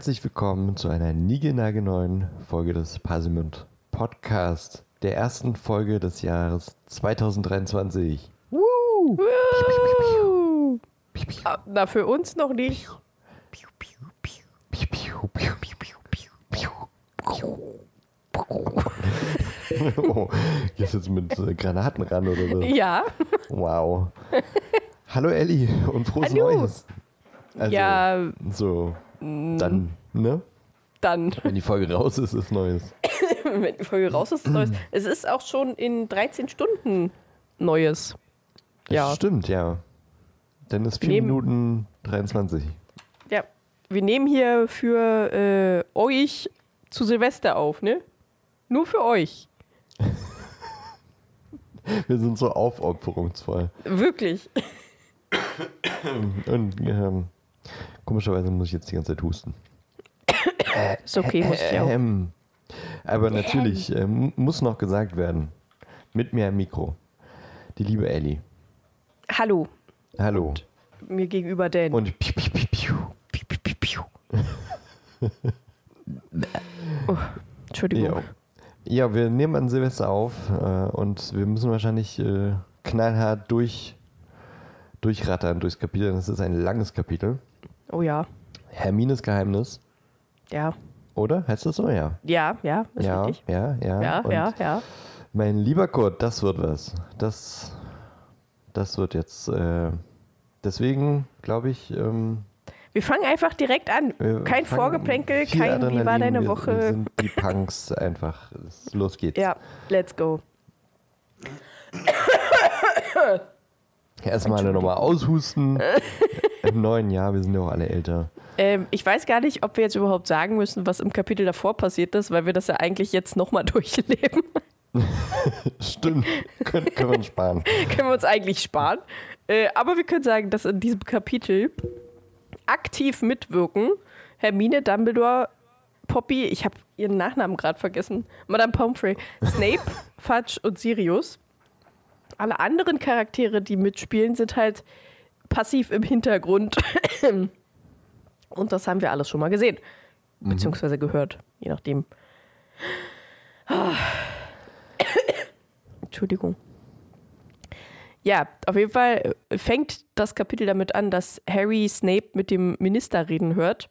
herzlich willkommen zu einer niegelnagelneuen Folge des Parsimund Podcast, der ersten Folge des Jahres 2023. Woo! Woo! Ah, Na, für uns noch nicht. oh, gehst jetzt mit äh, Granaten ran oder so? Ja. Wow. Hallo Elli und frohes Hallo. Neues. Also, Ja. So, dann, ne? Dann, Wenn die Folge raus ist, ist Neues. wenn die Folge raus ist, Neues. Es ist auch schon in 13 Stunden Neues. Das Ja. Stimmt, ja. Dann ist 4 Neben- Minuten 23. Ja. Wir nehmen hier für äh, euch zu Silvester auf, ne? Nur für euch. Wir sind so aufopferungsvoll. Wirklich. Und ähm, komischerweise muss ich jetzt die ganze Zeit husten. Ist okay, muss ich auch. Ähm, aber natürlich ähm, muss noch gesagt werden, mit mir am Mikro, die liebe Ellie. Hallo. Hallo. Mir gegenüber Dan. Und piu, piu, piu, piu. Piu, piu, piu, piu. oh, Entschuldigung. Ja. ja, wir nehmen an Silvester auf äh, und wir müssen wahrscheinlich äh, knallhart durch, durchrattern durchs Kapitel. Das ist ein langes Kapitel. Oh ja. Hermines Geheimnis, Ja. oder? Heißt das so? Ja. Ja, ja, ist ja, richtig. ja, ja, Ja, Und ja, ja. Mein lieber Kurt, das wird was. Das, das wird jetzt. Äh, deswegen glaube ich. Ähm, Wir fangen einfach direkt an. Kein Vorgeplänkel, kein Wie war Adrenalin, deine wir, Woche? Wir sind die Punks einfach. Los geht's. ja, let's go. Erstmal alle nochmal aushusten. Im neuen Jahr, wir sind ja auch alle älter. Ähm, ich weiß gar nicht, ob wir jetzt überhaupt sagen müssen, was im Kapitel davor passiert ist, weil wir das ja eigentlich jetzt nochmal durchleben. Stimmt. können, können wir uns sparen. können wir uns eigentlich sparen. Äh, aber wir können sagen, dass in diesem Kapitel aktiv mitwirken Hermine, Dumbledore, Poppy, ich habe ihren Nachnamen gerade vergessen, Madame Pomfrey, Snape, Fudge und Sirius. Alle anderen Charaktere, die mitspielen, sind halt passiv im Hintergrund. Und das haben wir alles schon mal gesehen. Beziehungsweise gehört, je nachdem. Entschuldigung. Ja, auf jeden Fall fängt das Kapitel damit an, dass Harry Snape mit dem Minister reden hört.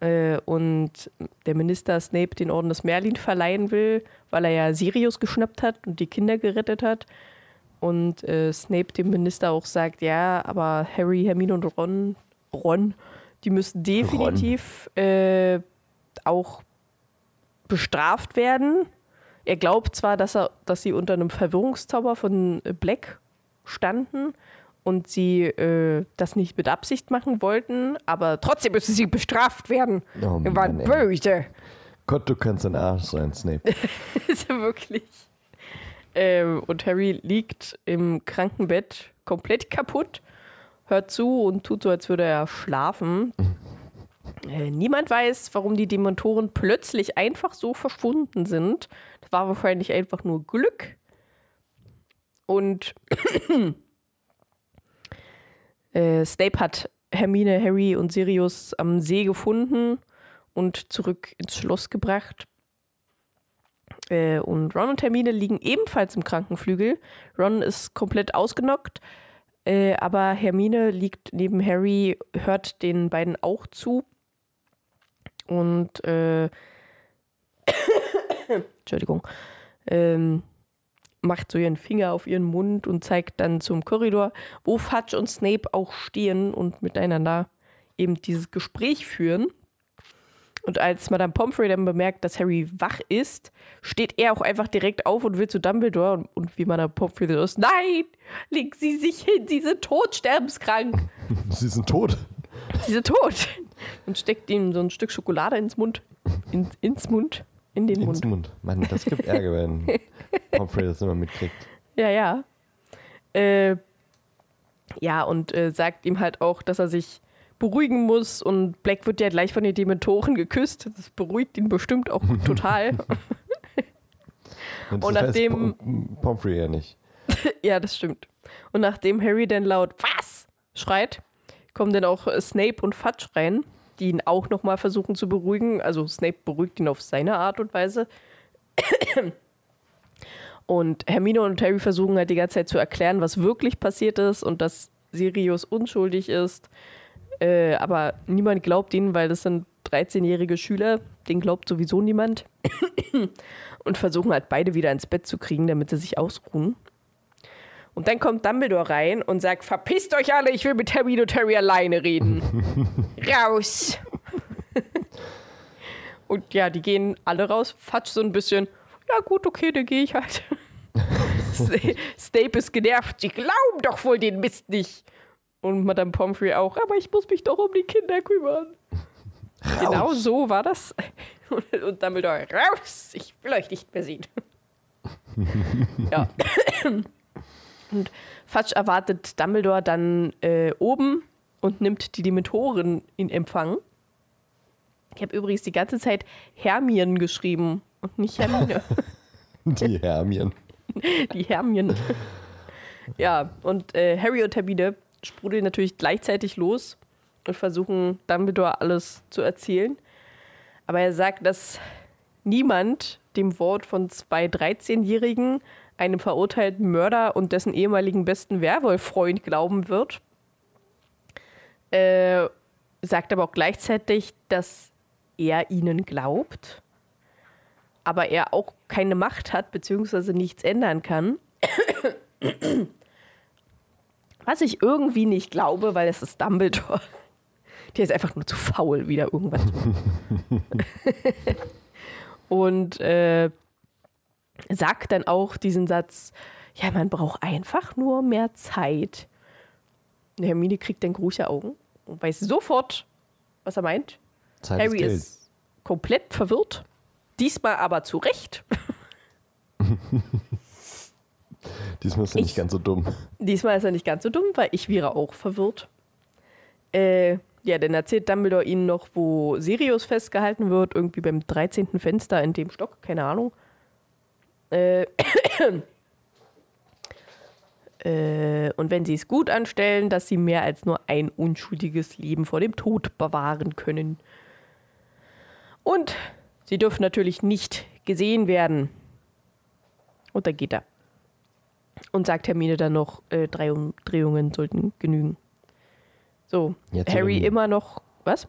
Äh, und der Minister Snape den Orden des Merlin verleihen will, weil er ja Sirius geschnappt hat und die Kinder gerettet hat. Und äh, Snape dem Minister auch sagt, ja, aber Harry, Hermine und Ron, Ron, die müssen definitiv äh, auch bestraft werden. Er glaubt zwar, dass, er, dass sie unter einem Verwirrungszauber von äh, Black standen und sie äh, das nicht mit Absicht machen wollten, aber trotzdem müssen sie bestraft werden. Oh Wir waren Mann, böse. Gott, du kannst ein Arsch sein, Snape. ist ja wirklich. Ähm, und Harry liegt im Krankenbett komplett kaputt, hört zu und tut so, als würde er schlafen. Äh, niemand weiß, warum die Dementoren plötzlich einfach so verschwunden sind. Das war wahrscheinlich einfach nur Glück. Und äh, Snape hat Hermine, Harry und Sirius am See gefunden und zurück ins Schloss gebracht. Äh, und Ron und Hermine liegen ebenfalls im Krankenflügel. Ron ist komplett ausgenockt, äh, aber Hermine liegt neben Harry, hört den beiden auch zu. Und äh, Entschuldigung, ähm, macht so ihren Finger auf ihren Mund und zeigt dann zum Korridor, wo Fudge und Snape auch stehen und miteinander eben dieses Gespräch führen. Und als Madame Pomfrey dann bemerkt, dass Harry wach ist, steht er auch einfach direkt auf und will zu Dumbledore. Und, und wie Madame Pomfrey so ist, nein, legen Sie sich hin, Sie sind tot, sterbenskrank. Sie sind tot. Sie sind tot. Und steckt ihm so ein Stück Schokolade ins Mund. In, ins Mund. In den Ins Mund. Mund. Mann, das gibt Ärger, wenn Humphrey das immer mitkriegt. Ja, ja. Äh, ja, und äh, sagt ihm halt auch, dass er sich beruhigen muss. Und Black wird ja gleich von den Dementoren geküsst. Das beruhigt ihn bestimmt auch total. Und, Und das nachdem- Pom- Pomfrey ja nicht. ja, das stimmt. Und nachdem Harry dann laut Was schreit, kommen dann auch äh, Snape und Fudge rein. die ihn auch nochmal versuchen zu beruhigen. Also Snape beruhigt ihn auf seine Art und Weise. Und Hermine und Harry versuchen halt die ganze Zeit zu erklären, was wirklich passiert ist und dass Sirius unschuldig ist. Äh, aber niemand glaubt ihnen, weil das sind 13-jährige Schüler. Den glaubt sowieso niemand. und versuchen halt beide wieder ins Bett zu kriegen, damit sie sich ausruhen. Und dann kommt Dumbledore rein und sagt: Verpisst euch alle, ich will mit Harry und Harry alleine reden. raus! und ja, die gehen alle raus. Fatsch so ein bisschen: Ja, gut, okay, dann gehe ich halt. Snape ist genervt. Sie glauben doch wohl den Mist nicht. Und Madame Pomfrey auch. Aber ich muss mich doch um die Kinder kümmern. Raus. Genau so war das. Und Dumbledore, raus! Ich will euch nicht mehr sehen. ja. Und Fatsch erwartet Dumbledore dann äh, oben und nimmt die Dementoren in Empfang. Ich habe übrigens die ganze Zeit Hermien geschrieben und nicht Hermine. die Hermien. Die Hermien. Ja, und äh, Harry und Hermine sprudeln natürlich gleichzeitig los und versuchen Dumbledore alles zu erzählen. Aber er sagt, dass niemand dem Wort von zwei 13-Jährigen, einem verurteilten Mörder und dessen ehemaligen besten Werwolf-Freund glauben wird. Äh, sagt aber auch gleichzeitig, dass er ihnen glaubt, aber er auch keine Macht hat, beziehungsweise nichts ändern kann. Was ich irgendwie nicht glaube, weil es ist Dumbledore. Der ist einfach nur zu faul, wieder irgendwas zu machen. Und äh, sagt dann auch diesen Satz, ja, man braucht einfach nur mehr Zeit. Und Hermine kriegt dann große Augen und weiß sofort, was er meint. Zeit Harry ist, ist komplett verwirrt. Diesmal aber zu Recht. Diesmal ist er nicht Ich- ganz so dumm. Diesmal ist er nicht ganz so dumm, weil ich wäre auch verwirrt. Äh, ja, dann erzählt Dumbledore ihnen noch, wo Sirius festgehalten wird, irgendwie beim 13. Fenster in dem Stock, keine Ahnung. Äh, äh, und wenn sie es gut anstellen, dass sie mehr als nur ein unschuldiges Leben vor dem Tod bewahren können. Und sie dürfen natürlich nicht gesehen werden. Und da geht er. Und sagt Hermine dann noch, äh, drei Umdrehungen sollten genügen. So, Jetzt Harry immer noch. Was?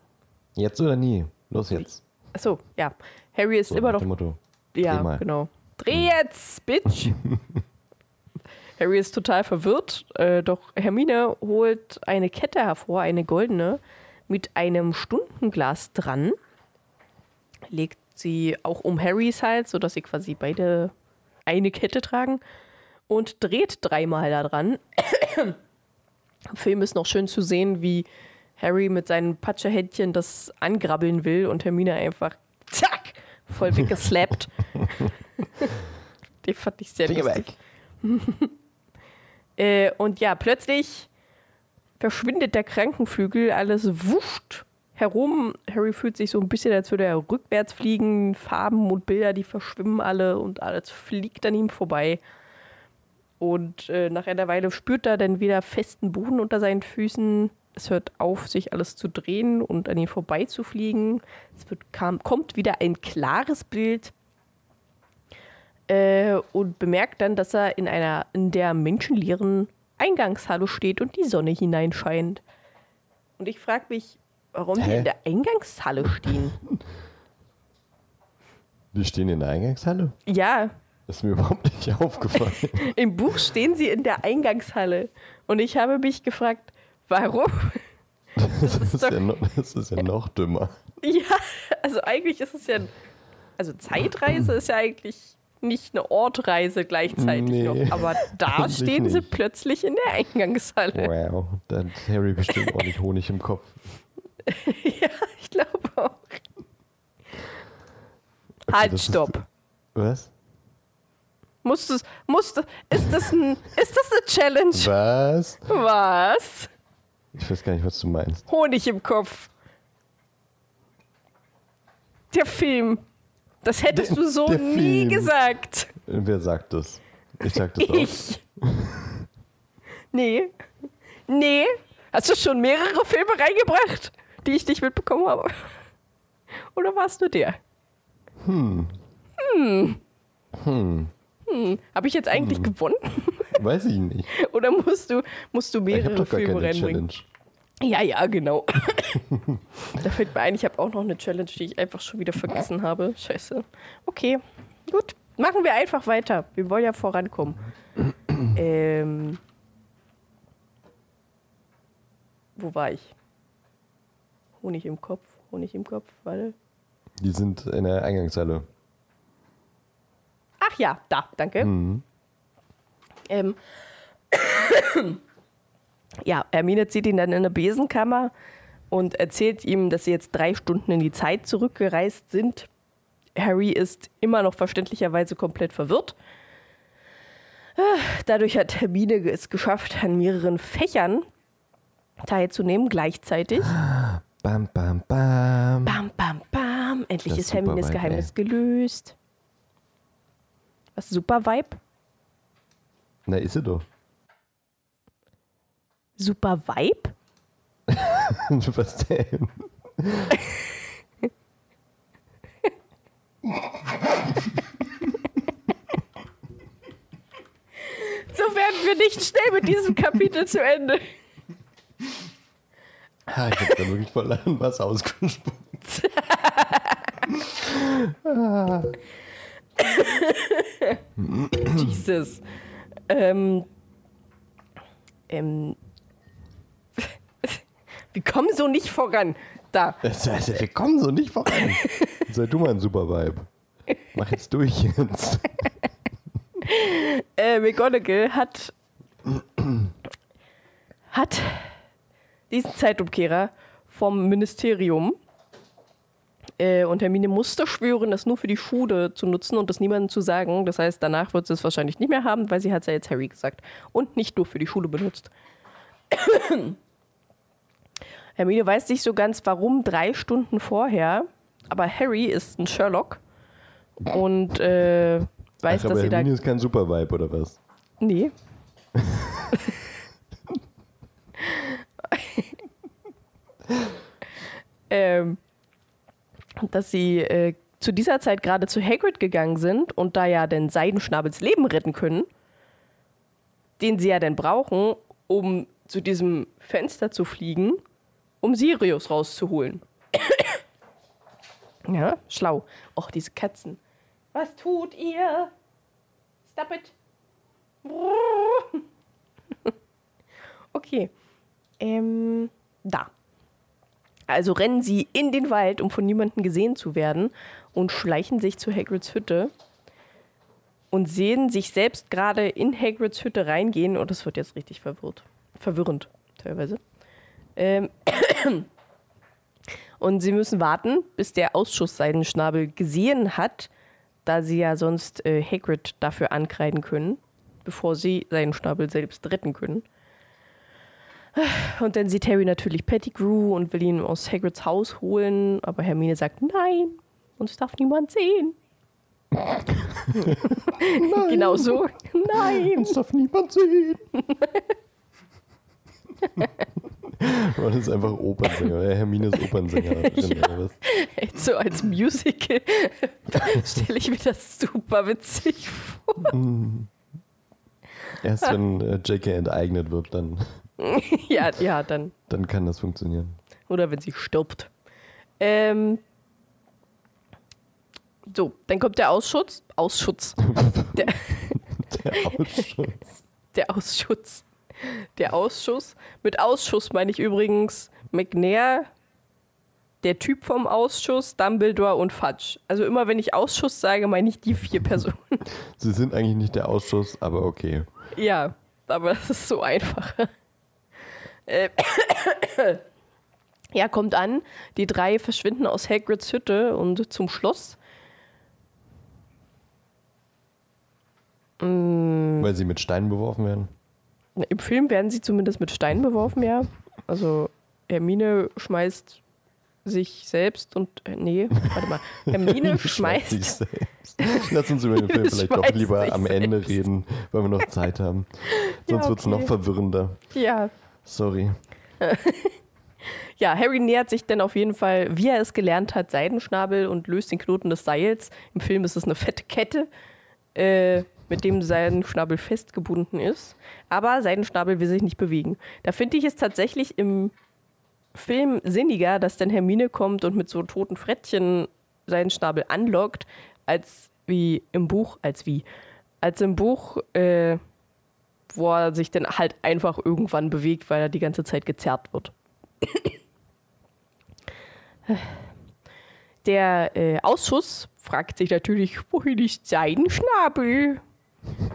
Jetzt oder nie? Los jetzt. Achso, ja. Harry ist So, immer noch. Motto. Ja, dreh genau. Dreh jetzt, Bitch! Harry ist total verwirrt, äh, doch Hermine holt eine Kette hervor, eine goldene, mit einem Stundenglas dran. Legt sie auch um Harrys Hals, sodass sie quasi beide eine Kette tragen und dreht dreimal daran. Im Film ist noch schön zu sehen, wie Harry mit seinen Patschehändchen das angrabbeln will und Hermine einfach zack voll weggeslappt. Den fand ich sehr Finger lustig. weg. Äh, und ja, plötzlich verschwindet der Krankenflügel, alles wuscht herum. Harry fühlt sich so ein bisschen, als würde er rückwärts fliegen. Farben und Bilder, die verschwimmen alle und alles fliegt an ihm vorbei. Und äh, nach einer Weile spürt er dann wieder festen Boden unter seinen Füßen. Es hört auf, sich alles zu drehen und an ihm vorbeizufliegen. Es wird, kam, kommt wieder ein klares Bild äh, und bemerkt dann, dass er in einer in der menschenleeren Eingangshalle steht und die Sonne hineinscheint. Und ich frage mich, warum die Hä? in der Eingangshalle stehen. Wir stehen in der Eingangshalle. ja, ist mir überhaupt nicht aufgefallen. im Buch stehen sie in der Eingangshalle. Und ich habe mich gefragt, warum? Das ist, doch- ja noch, das ist ja noch dümmer. Ja, also eigentlich ist es ja. Also Zeitreise ist ja eigentlich nicht eine Ortreise gleichzeitig Nee, noch. Aber da stehen sie nicht. plötzlich in der Eingangshalle. Wow, da hat Harry bestimmt ordentlich Honig im Kopf. ja, ich glaube auch. Okay, halt, das ist- stopp. Was? Musst du, musst du, ist das ein, ist das eine Challenge? Was? Was? Ich weiß gar nicht, was du meinst. Honig im Kopf. Der Film. Das hättest Der- du so nie Film. gesagt. Wer sagt das? Ich sag das auch. Ich. Nee. Nee. Hast du schon mehrere Filme reingebracht? die ich nicht mitbekommen habe? Oder war es nur der? Hm. Hm. Hm. Hm. Habe ich jetzt eigentlich gewonnen? Weiß ich nicht. Oder musst du, musst du Ich habe mehrere doch gar Filme keine reinbringen? Challenge. Ja, ja, genau. da fällt mir ein, ich habe auch noch eine Challenge, die ich einfach schon wieder vergessen habe. Scheiße. Okay, gut. Machen wir einfach weiter. Wir wollen ja vorankommen. ähm, wo war ich? Honig im Kopf, Honig im Kopf, warte. Die sind in der Eingangshalle. Ach ja, da, danke. Mhm. Ähm, ja, Hermine zieht ihn dann in eine Besenkammer und erzählt ihm, dass sie jetzt drei Stunden in die Zeit zurückgereist sind. Harry ist immer noch verständlicherweise komplett verwirrt. Ah, Dadurch hat Hermine es geschafft, an mehreren Fächern teilzunehmen gleichzeitig. Bam, bam, bam. Bam, bam, bam. Endlich Das ist Hermines Super-Vibe, Geheimnis gelöst. Was, super Vibe? Na, ist sie doch. Super Vibe? Was denn? So werden wir nicht schnell mit diesem Kapitel zu Ende. Ah, ich hab da wirklich voll an was ausgespuckt. Jesus. Ähm, ähm, wir kommen so nicht voran. Da. Das heißt, wir kommen so nicht voran. Sei du mal ein super Vibe. Mach jetzt durch jetzt. Äh, McGonagall hat, hat diesen Zeitumkehrer vom Ministerium äh, und Hermine musste schwören, das nur für die Schule zu nutzen und das niemandem zu sagen. Das heißt, danach wird sie es wahrscheinlich nicht mehr haben, weil sie hat es ja jetzt Harry gesagt und nicht nur für die Schule benutzt. Hermine weiß nicht so ganz, warum drei Stunden vorher, aber Harry ist ein Sherlock und äh, weiß, Ach, aber dass sie da Hermine ist kein super Vibe, oder was? Nee. ähm, dass sie äh, zu dieser Zeit gerade zu Hagrid gegangen sind und da ja den Seidenschnabels Leben retten können, den sie ja dann brauchen, um zu diesem Fenster zu fliegen, um Sirius rauszuholen. ja, schlau. Och, diese Katzen. Was tut ihr? Stop it. Okay. Ähm, da. Also rennen sie in den Wald, um von niemandem gesehen zu werden und schleichen sich zu Hagrids Hütte und sehen sich selbst gerade in Hagrids Hütte reingehen und es wird jetzt richtig verwirrt. Verwirrend, teilweise. Ähm, und sie müssen warten, bis der Ausschuss-Seidenschnabel gesehen hat, da sie ja sonst äh, Hagrid dafür ankreiden können, bevor sie seinen Schnabel selbst retten können. Und dann sieht Harry natürlich Pettigrew und will ihn aus Hagrids Haus holen, aber Hermine sagt nein, uns darf niemand sehen. genau so. Nein. Uns darf niemand sehen. Ron ist einfach Opernsänger. Hermine ist Opernsängerin. Ja. Echt so als Musical stelle ich mir das super witzig vor. Erst wenn äh, JK enteignet wird, dann, ja, ja, dann. dann kann das funktionieren. Oder wenn sie stirbt. Ähm, so, dann kommt der Ausschuss. Ausschuss. Der, Der Ausschuss. der Ausschuss. Der Ausschuss. Mit Ausschuss meine ich übrigens McNair, der Typ vom Ausschuss, Dumbledore und Fudge. Also immer wenn ich Ausschuss sage, meine ich die vier Personen. Sie sind eigentlich nicht der Ausschuss, aber okay. Ja, aber das ist so einfach. Äh, ja, kommt an. Die drei verschwinden aus Hagrids Hütte und zum Schloss. Mm, Weil sie mit Steinen beworfen werden. Im Film werden sie zumindest mit Steinen beworfen, ja. Also Hermine schmeißt sich selbst und äh, nee, warte mal. Hermine schmeißt sich selbst. Lass uns über den Film vielleicht doch Schmeißt lieber am Ende selbst. reden, weil wir noch Zeit haben. Ja, Sonst wird es okay. noch verwirrender. ja, Sorry. Ja, Harry nähert sich dann auf jeden Fall, wie er es gelernt hat, Seidenschnabel und löst den Knoten des Seils. Im Film ist es eine fette Kette, äh, mit dem Seidenschnabel festgebunden ist. Aber Seidenschnabel will sich nicht bewegen. Da finde ich es tatsächlich im Film sinniger, dass dann Hermine kommt und mit so toten Frettchen Seidenschnabel anlockt, als wie im Buch, als wie, als im Buch, äh, wo er sich dann halt einfach irgendwann bewegt, weil er die ganze Zeit gezerrt wird. Der äh, Ausschuss fragt sich natürlich, wohin ist sein Schnabel?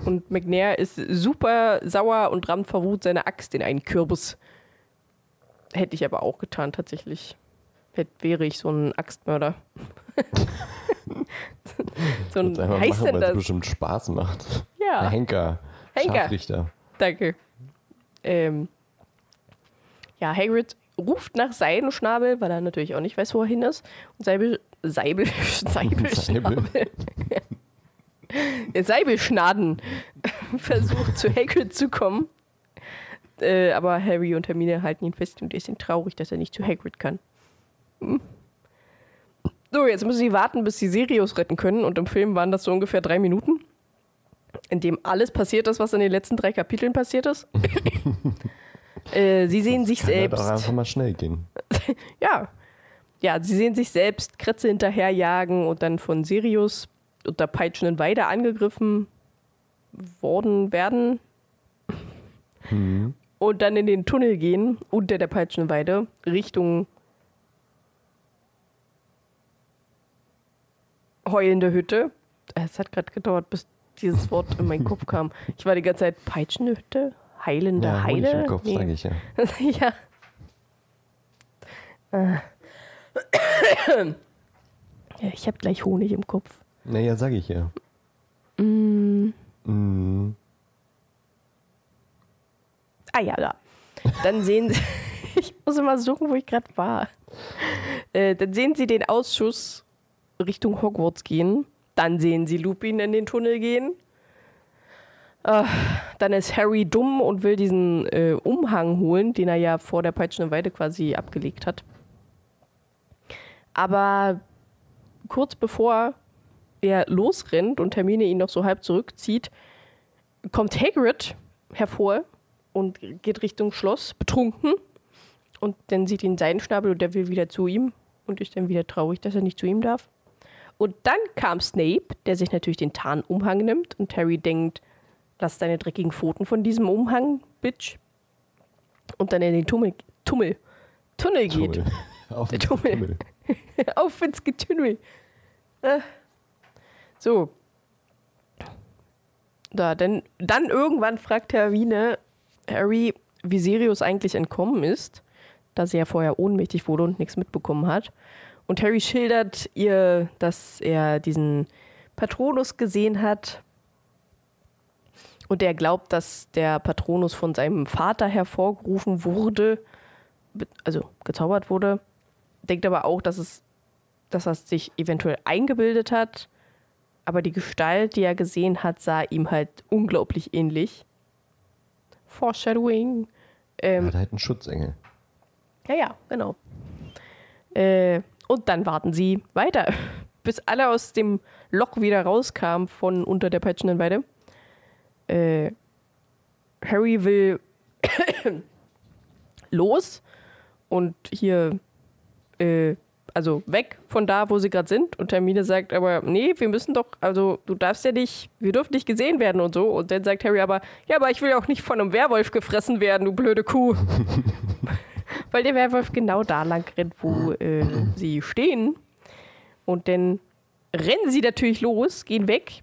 Und McNair ist super sauer und rammt vor Wut seine Axt in einen Kürbis. Hätte ich aber auch getan, tatsächlich. Hätte, wäre ich so ein Axtmörder. so ein, heißt machen, denn das? bestimmt Spaß macht. Ja. Ein Henker. Henker. Scharfrichter. Danke. Ähm, ja, Hagrid ruft nach Seidenschnabel, weil er natürlich auch nicht weiß, wo er hin ist. Und Seibel, Seibel, Seibelschnabel. Seibelschnaden versucht zu Hagrid zu kommen. Äh, aber Harry und Hermine halten ihn fest und die sind traurig, dass er nicht zu Hagrid kann. Hm. So, jetzt müssen sie warten, bis sie Sirius retten können. Und im Film waren das so ungefähr drei Minuten, in dem alles passiert ist, was in den letzten drei Kapiteln passiert ist. Äh, sie sehen sich Kann selbst. Halt auch einfach mal schnell gehen. ja. Ja, sie sehen sich selbst Kretze hinterherjagen und dann von Sirius unter peitschenden Weide angegriffen worden werden. Mhm. Und dann in den Tunnel gehen, unter der peitschenden Weide, Richtung heulende Hütte. Es hat gerade gedauert, bis dieses Wort in meinen Kopf kam. Ich war die ganze Zeit peitschende Hütte, heilende ja, Heile. Im Kopf, nee. sage ich ja. ja. ja. Ich habe gleich Honig im Kopf. Naja, sage ich ja. Mm. Mm. Ah ja, da. Dann sehen Sie, ich muss immer suchen, wo ich gerade war. Äh, dann sehen Sie den Ausschuss Richtung Hogwarts gehen. Dann sehen Sie Lupin in den Tunnel gehen. Äh, dann ist Harry dumm und will diesen äh, Umhang holen, den er ja vor der peitschenden Weide quasi abgelegt hat. Aber kurz bevor er losrennt und Hermine ihn noch so halb zurückzieht, kommt Hagrid hervor und geht Richtung Schloss, betrunken. Und dann sieht ihn seinen Schnabel und der will wieder zu ihm und ist dann wieder traurig, dass er nicht zu ihm darf. Und dann kam Snape, der sich natürlich den Tarnumhang nimmt und Harry denkt, Lass deine dreckigen Pfoten von diesem Umhang, Bitch. Und dann in den Tummel, Tummel, Tunnel geht. Tummel. Auf ins Tummel. Tummel. Auf ins Getümmel. Äh. So. Da, denn dann irgendwann fragt Hermine Harry, wie Sirius eigentlich entkommen ist, da sie ja vorher ohnmächtig wurde und nichts mitbekommen hat. Und Harry schildert ihr, dass er diesen Patronus gesehen hat und er glaubt, dass der Patronus von seinem Vater hervorgerufen wurde, also gezaubert wurde. Denkt aber auch, dass es, dass er sich eventuell eingebildet hat. Aber die Gestalt, die er gesehen hat, sah ihm halt unglaublich ähnlich. Foreshadowing. Ähm, er hat halt einen Schutzengel. Ja, ja, genau. Äh, und dann warten sie weiter, bis alle aus dem Loch wieder rauskamen von unter der peitschenden Weide äh, Harry will los und hier, äh, also weg von da, wo sie gerade sind. Und Hermine sagt aber, nee, wir müssen doch, also du darfst ja nicht, wir dürfen nicht gesehen werden und so. Und dann sagt Harry aber, ja, aber ich will ja auch nicht von einem Werwolf gefressen werden, du blöde Kuh. Weil der Werwolf genau da lang rennt, wo äh, sie stehen. Und dann rennen sie natürlich los, gehen weg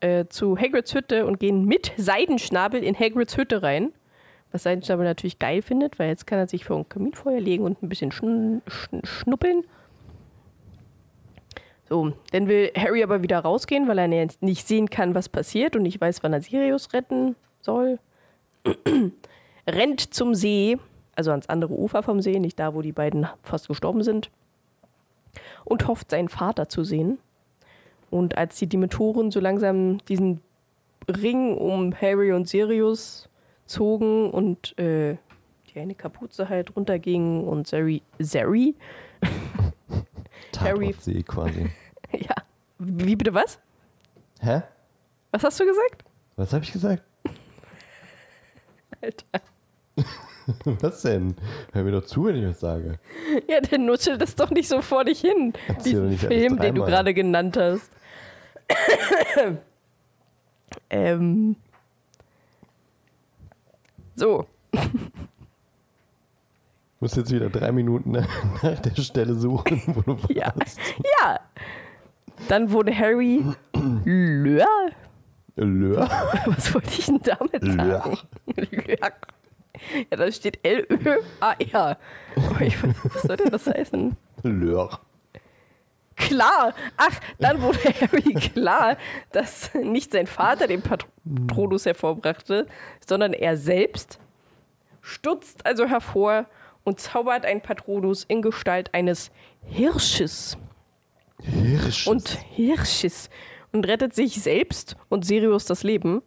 äh, zu Hagrids Hütte und gehen mit Seidenschnabel in Hagrids Hütte rein. Was Seidenschnabel natürlich geil findet, weil jetzt kann er sich vor ein Kaminfeuer legen und ein bisschen schn schn schnuppeln. So, dann will Harry aber wieder rausgehen, weil er nicht sehen kann, was passiert und nicht weiß, wann er Sirius retten soll. Rennt zum See, also ans andere Ufer vom See, nicht da, wo die beiden fast gestorben sind. Und hofft, seinen Vater zu sehen. Und als die Dementoren so langsam diesen Ring um Harry und Sirius zogen und äh, die eine Kapuze halt runterging und Zeri, Zeri, Harry- Tatortsee quasi. ja, wie bitte was? Hä? Was hast du gesagt? Was habe ich gesagt? Alter. Was denn? Hör mir doch zu, wenn ich was sage. Ja, der nuschelt das doch nicht so vor dich hin. Erzähl Diesen nicht Film, den du gerade genannt hast. ähm. So, Muss jetzt wieder drei Minuten nach der Stelle suchen, wo du Ja. warst. ja. Dann wurde Harry Lör. Lör? Was wollte ich denn damit Lör. sagen? Lör. Ja, da steht L-Ö-A-R. Weiß, was soll denn das heißen? Lör. Klar. Ach, dann wurde Harry klar, dass nicht sein Vater den Patronus hervorbrachte, sondern er selbst stutzt also hervor und zaubert einen Patronus in Gestalt eines Hirsches Hirsch. und Hirsches und rettet sich selbst und Sirius das Leben.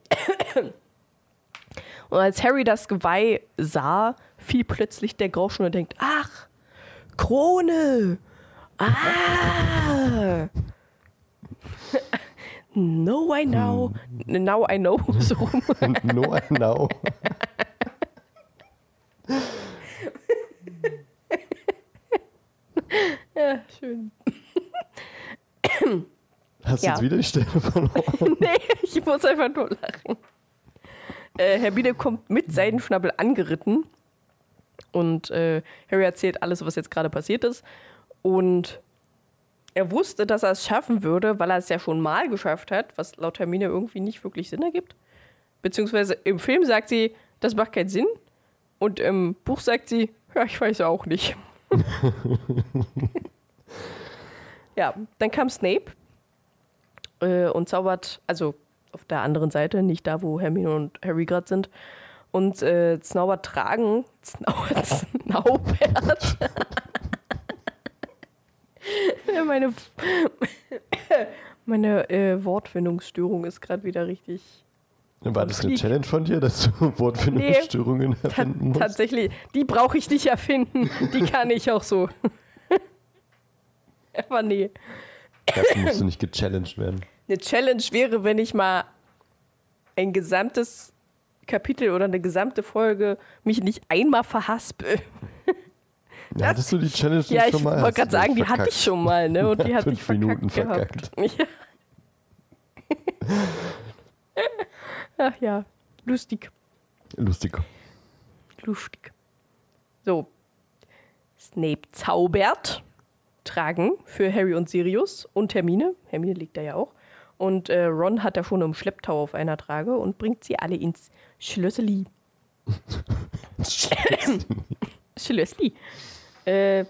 Und als Harry das Geweih sah, fiel plötzlich der Groschen und denkt, ach, Krone! Ah! No, I know. Now I know. So rum. no, I know. Ja, schön. Hast du Ja. jetzt wieder die Stelle verloren? Nee, ich muss einfach nur lachen. Äh, Hermine kommt mit Seidenschnabel angeritten und äh, Harry erzählt alles, was jetzt gerade passiert ist. Und er wusste, dass er es schaffen würde, weil er es ja schon mal geschafft hat, was laut Hermine irgendwie nicht wirklich Sinn ergibt. Beziehungsweise im Film sagt sie, das macht keinen Sinn. Und im Buch sagt sie, ja, ich weiß auch nicht. ja, dann kam Snape äh, und zaubert, also auf der anderen Seite, nicht da, wo Hermine und Harry gerade sind. Und äh, Snaubert tragen, Snaubert. Ja, meine meine äh, Wortfindungsstörung ist gerade wieder richtig. War das eine. Challenge von dir, dass du Wortfindungsstörungen Ta erfinden musst? tatsächlich, die brauche ich nicht erfinden. Die kann ich auch so. Aber nee. Dafür musst du nicht gechallenged werden. Eine Challenge wäre, wenn ich mal ein gesamtes Kapitel oder eine gesamte Folge mich nicht einmal verhaspel. Ja, hattest du die Challenge Ja, ich schon mal? wollte Hast gerade sagen, die verkackt? hatte ich schon mal, ne? Und die hat Fünf Minuten verkackt. Ja. Ach ja, lustig, Lustig. lustig. So, Snape zaubert, tragen für Harry und Sirius und Hermine. Hermine liegt da ja auch. Und äh, Ron hat er schon im Schlepptau auf einer Trage und bringt sie alle ins Schlössli. Schlössli. Äh,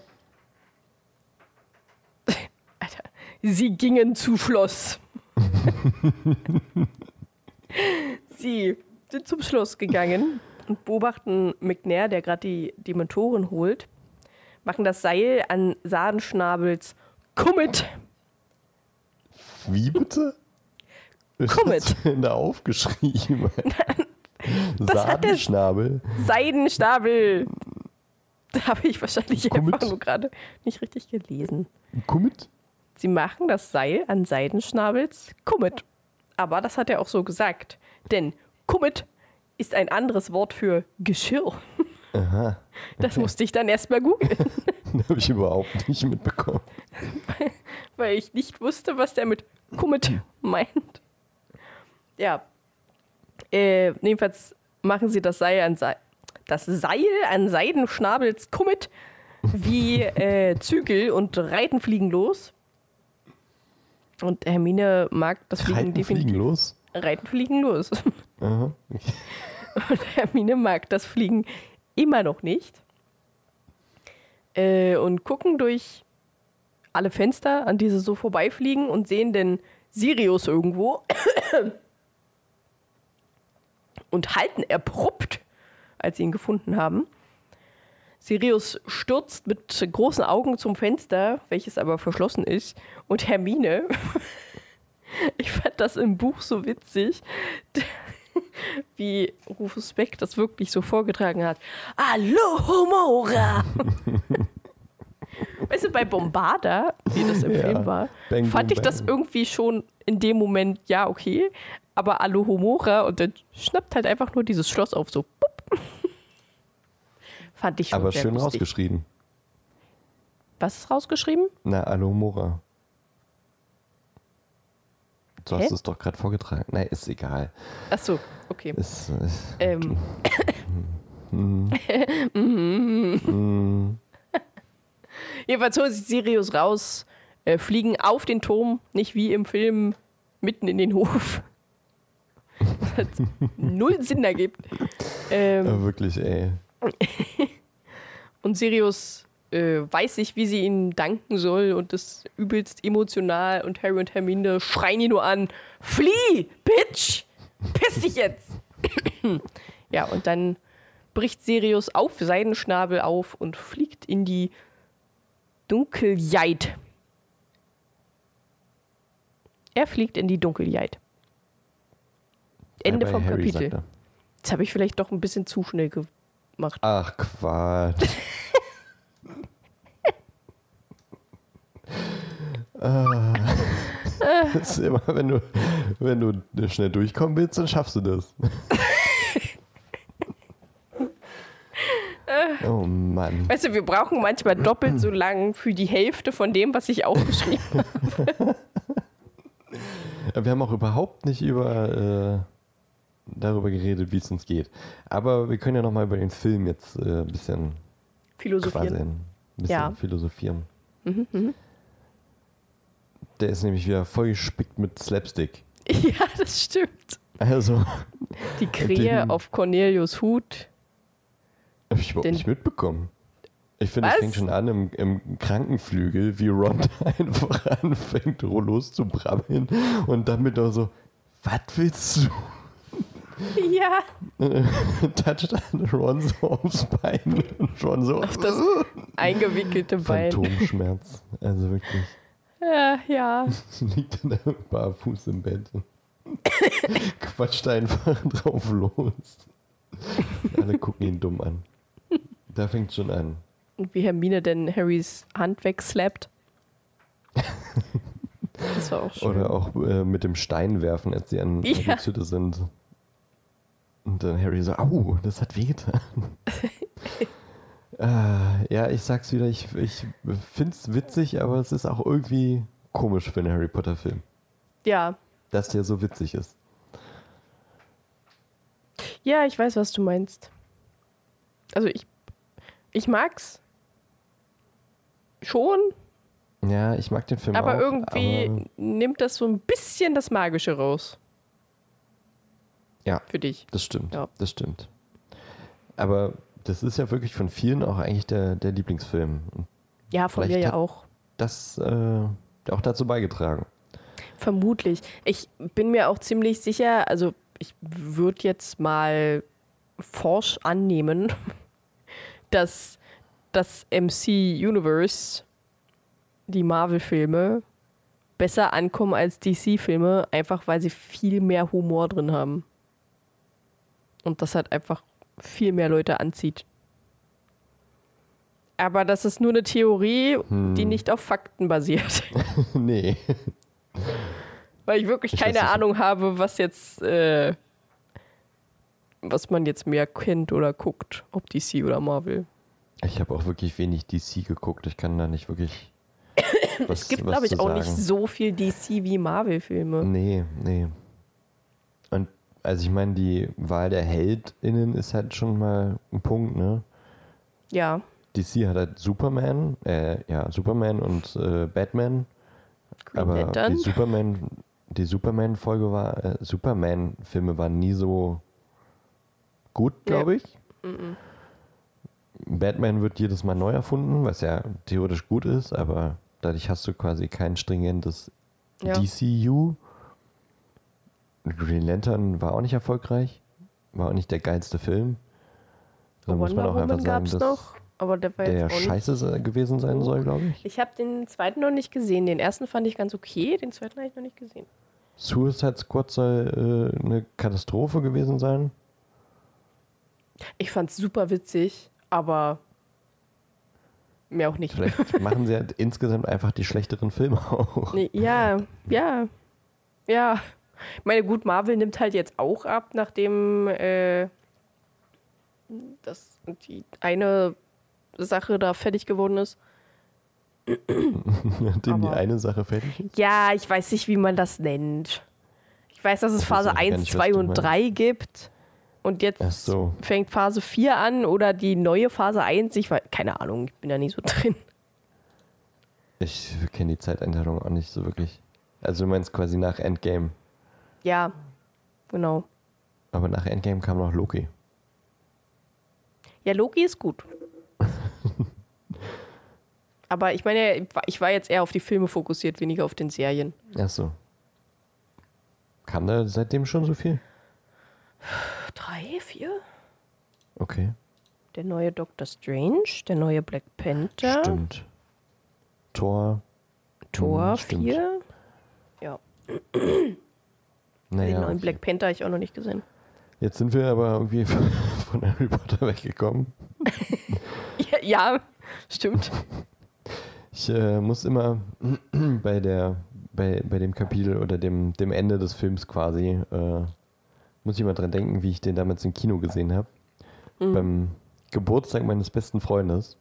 Alter, sie gingen zu Schloss. sie sind zum Schloss gegangen und beobachten McNair, der gerade die Dementoren holt, machen das Seil an Sadenschnabels Comet. Wie bitte? Denn da aufgeschrieben? Der- Sadenschnabel. Seidenschnabel. Da habe ich wahrscheinlich Comet? einfach nur gerade nicht richtig gelesen. Kummet? Sie machen das Seil an Seidenschnabels Kummet. Aber das hat er auch so gesagt. Denn Kummet ist ein anderes Wort für Geschirr. Aha. Das musste ich dann erstmal googeln, Habe ich überhaupt nicht mitbekommen. weil ich nicht wusste, was der mit Kummet meint. Ja. Äh, jedenfalls machen sie das Seil an Seil. Das Seil an Seidenschnabels Kummet wie äh, Zügel und reiten fliegen los. Und Hermine mag das Fliegen Reiten definitiv. fliegen los. Reiten fliegen los. Aha. Und Hermine mag das Fliegen immer noch nicht. Äh, und gucken durch alle Fenster, an die sie so vorbeifliegen und sehen den Sirius irgendwo. Und halten abrupt, als sie ihn gefunden haben. Sirius stürzt mit großen Augen zum Fenster, welches aber verschlossen ist. Und Hermine, ich fand das im Buch so witzig, wie Rufus Beck das wirklich so vorgetragen hat. Alohomora! weißt du, bei Bombarda, wie das im Ja. Film war, Bang, fand boom, ich das bang. irgendwie schon in dem Moment, ja, okay. Aber Alohomora und dann schnappt halt einfach nur dieses Schloss auf, so. Bupp. fand ich schon Aber schön lustig. rausgeschrieben. Was ist rausgeschrieben? Na, Alomora. Du Hä? hast es doch gerade vorgetragen. Nein, ist egal. Ach so, okay. Ist, ist, Ähm, mm, Jedenfalls holen sie Sirius raus, äh, fliegen auf den Turm, nicht wie im Film mitten in den Hof. Was null Sinn ergibt. Ähm, ja, wirklich, ey. und Sirius äh, weiß nicht, wie sie ihnen danken soll und ist übelst emotional und Harry und Hermine schreien ihn nur an: Flieh, Bitch! Piss dich jetzt! ja, und dann bricht Sirius auf seinen Schnabel auf und fliegt in die Dunkelheit. Er fliegt in die Dunkelheit. Ende vom Harry, Kapitel. Das habe ich vielleicht doch ein bisschen zu schnell gemacht. Ach, Quatsch. ah. Immer, wenn du, wenn du schnell durchkommen willst, dann schaffst du das. oh Mann. Weißt du, wir brauchen manchmal doppelt so lang für die Hälfte von dem, was ich aufgeschrieben habe. Wir haben auch überhaupt nicht über äh, darüber geredet, wie es uns geht. Aber wir können ja noch mal über den Film jetzt äh, ein bisschen Philosophieren. ein bisschen Ja. philosophieren. Der ist nämlich wieder voll gespickt mit Slapstick. Ja, das stimmt. Also, Die Krähe Den- auf Cornelius Hut. Hab ich überhaupt Den- nicht mitbekommen. Ich finde, es fängt schon an im, im Krankenflügel, wie Ron einfach anfängt, loszubrabbeln und damit auch so, was willst du? Ja, Toucht Ron so aufs Bein und Ron so auf das eingewickelte Bein. Phantomschmerz. Also wirklich, Ja, ja. liegt dann da barfuß im Bett und quatscht einfach drauf los. Alle gucken ihn dumm an. Da fängt schon an. Und wie Hermine denn Harrys Hand wegslappt. Das war auch schön. Oder auch äh, mit dem Stein werfen, als sie an Ja. der Tüte sind. Und dann Harry so, au, das hat wehgetan. äh, ja, ich sag's wieder, ich, ich find's witzig, aber es ist auch irgendwie komisch für einen Harry Potter Film, Ja. dass der so witzig ist. Ja, ich weiß, was du meinst. Also ich, ich mag's schon, Ja, ich mag den Film aber auch. irgendwie aber- nimmt das so ein bisschen das Magische raus. Ja. Für dich. Das stimmt, Ja. das stimmt. Aber das ist ja wirklich von vielen auch eigentlich der, der Lieblingsfilm. Ja, von Vielleicht mir ja auch. das äh, auch dazu beigetragen. Vermutlich. Ich bin mir auch ziemlich sicher, also ich würde jetzt mal forsch annehmen, dass das MC-Universe, die Marvel-Filme, besser ankommen als DC-Filme, einfach weil sie viel mehr Humor drin haben. Und das halt einfach viel mehr Leute anzieht. Aber das ist nur eine Theorie, die nicht auf Fakten basiert. nee. Weil ich wirklich Ich keine. Ahnung habe, was jetzt, äh, was man jetzt mehr kennt oder guckt, ob DC oder Marvel. Ich habe auch wirklich wenig DC geguckt. Ich kann da nicht wirklich. Was, Es gibt, glaube ich, auch sagen. nicht so viel DC wie Marvel-Filme. Nee, nee. Und also ich meine, die Wahl der HeldInnen ist halt schon mal ein Punkt, ne? Ja, DC hat halt Superman, äh, ja, Superman und äh, Batman. Green aber Lantern. die Superman, die Superman-Folge war, äh, Superman-Filme waren nie so gut, glaube ich. Batman wird jedes Mal neu erfunden, was ja theoretisch gut ist, aber dadurch hast du quasi kein stringentes Ja. DCU. Green Lantern war auch nicht erfolgreich, war auch nicht der geilste Film. Da muss man auch einfach Woman sagen, gab es dass noch, aber der war der scheiße se- gewesen sein soll, glaube ich. Ich habe den zweiten noch nicht gesehen. Den ersten fand ich ganz okay, den zweiten habe ich noch nicht gesehen. Suicide Squad soll äh, eine Katastrophe gewesen sein. Ich fand's super witzig, aber mehr auch nicht. Vielleicht machen sie halt insgesamt einfach die schlechteren Filme auch. Nee, Ja, ja, ja. Ich meine, gut, Marvel nimmt halt jetzt auch ab, nachdem äh, das die eine Sache da fertig geworden ist. Nachdem die Aber- eine Sache fertig ist. Ja, ich weiß nicht, wie man das nennt. Ich weiß, dass es Phase weiß ich gar 1, nicht, was 2 du und meinst. 3 gibt. Und jetzt so. fängt Phase 4 an oder die neue Phase 1. Ich weiß, keine Ahnung, ich bin da nicht so drin. Ich kenne die Zeiteinteilung auch nicht so wirklich. Also du meinst quasi nach Endgame. Ja, genau. Aber nach Endgame kam noch Loki. Ja, Loki ist gut. Aber ich meine, ich war jetzt eher auf die Filme fokussiert, weniger auf den Serien. Ach so. Kam da seitdem schon so viel? Drei, vier? Okay. Der neue Doctor Strange, der neue Black Panther, Stimmt. Tor. Thor Hm, vier. Ja, Naja, den neuen okay. Black Panther habe ich auch noch nicht gesehen. Jetzt sind wir aber irgendwie von Harry Potter weggekommen. Ja, ja stimmt. Ich äh, muss immer bei der bei, bei dem Kapitel oder dem, dem Ende des Films quasi äh, muss ich immer dran denken, wie ich den damals im Kino gesehen habe. Beim Geburtstag meines besten Freundes.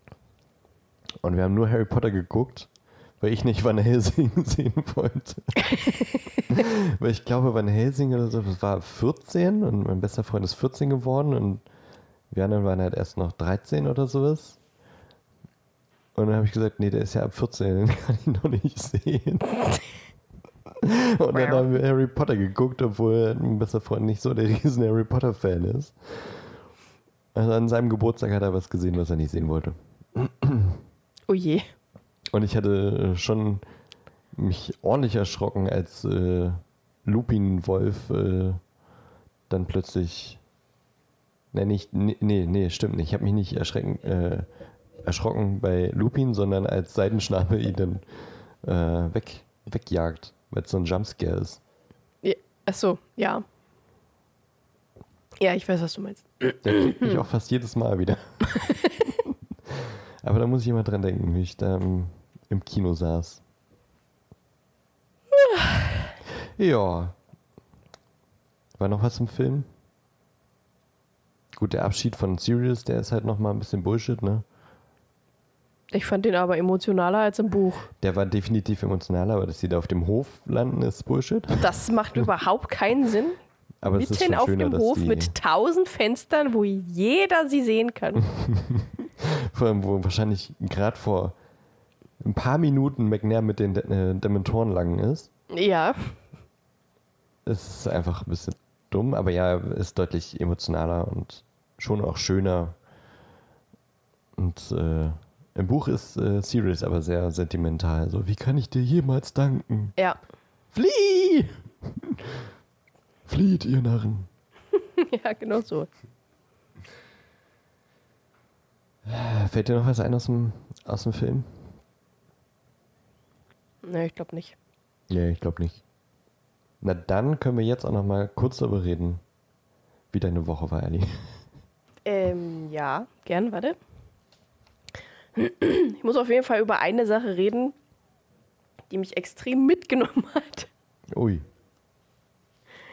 Und wir haben nur Harry Potter geguckt, weil ich nicht Van Helsing sehen wollte. weil ich glaube, Van Helsing oder so, das war 14 und mein bester Freund ist 14 geworden und wir anderen waren halt erst noch 13 oder sowas. Und dann habe ich gesagt, nee, der ist ja ab 14, den kann ich noch nicht sehen. Und dann haben wir Harry Potter geguckt, obwohl mein bester Freund nicht so der riesen Harry Potter-Fan ist. Also an seinem Geburtstag hat er was gesehen, was er nicht sehen wollte. Oh je. Und ich hatte schon mich ordentlich erschrocken, als äh, Lupin Wolf äh, dann plötzlich. Nee, nicht, nee, nee, nee, stimmt nicht. Ich habe mich nicht erschrecken, äh, erschrocken bei Lupin, sondern als Seidenschnabel ihn dann äh, weg, wegjagt, weil es so ein Jumpscare ist. ja. Achso, ja. Ja, ich weiß, was du meinst. Der kriegt mich auch fast jedes Mal wieder. Aber da muss ich immer dran denken, wie ich da im, im Kino saß. Ja. War noch was im Film? Gut, der Abschied von Sirius, der ist halt nochmal ein bisschen Bullshit, ne? Ich fand den aber emotionaler als im Buch. Der war definitiv emotionaler, aber dass die da auf dem Hof landen, ist Bullshit. Das macht überhaupt keinen Sinn. Aber es ist Mitten auf schöner, dem Hof mit tausend Fenstern, wo jeder sie sehen kann. vor allem, wo wahrscheinlich gerade vor ein paar Minuten McNair mit den äh, Dementoren lang ist. ja, Es ist einfach ein bisschen dumm, aber ja, ist deutlich emotionaler und schon auch schöner. Und äh, im Buch ist äh, Sirius aber sehr sentimental. So, wie kann ich dir jemals danken? ja. Flieh! Flieht, ihr Narren. Ja, genau so. Fällt dir noch was ein aus dem, aus dem Film? Ne, ich glaube nicht. Nee, ich glaube nicht. Na dann können wir jetzt auch noch mal kurz darüber reden, wie deine Woche war, Ellie. Ähm, ja, gern, warte. Ich muss auf jeden Fall über eine Sache reden, die mich extrem mitgenommen hat. Ui.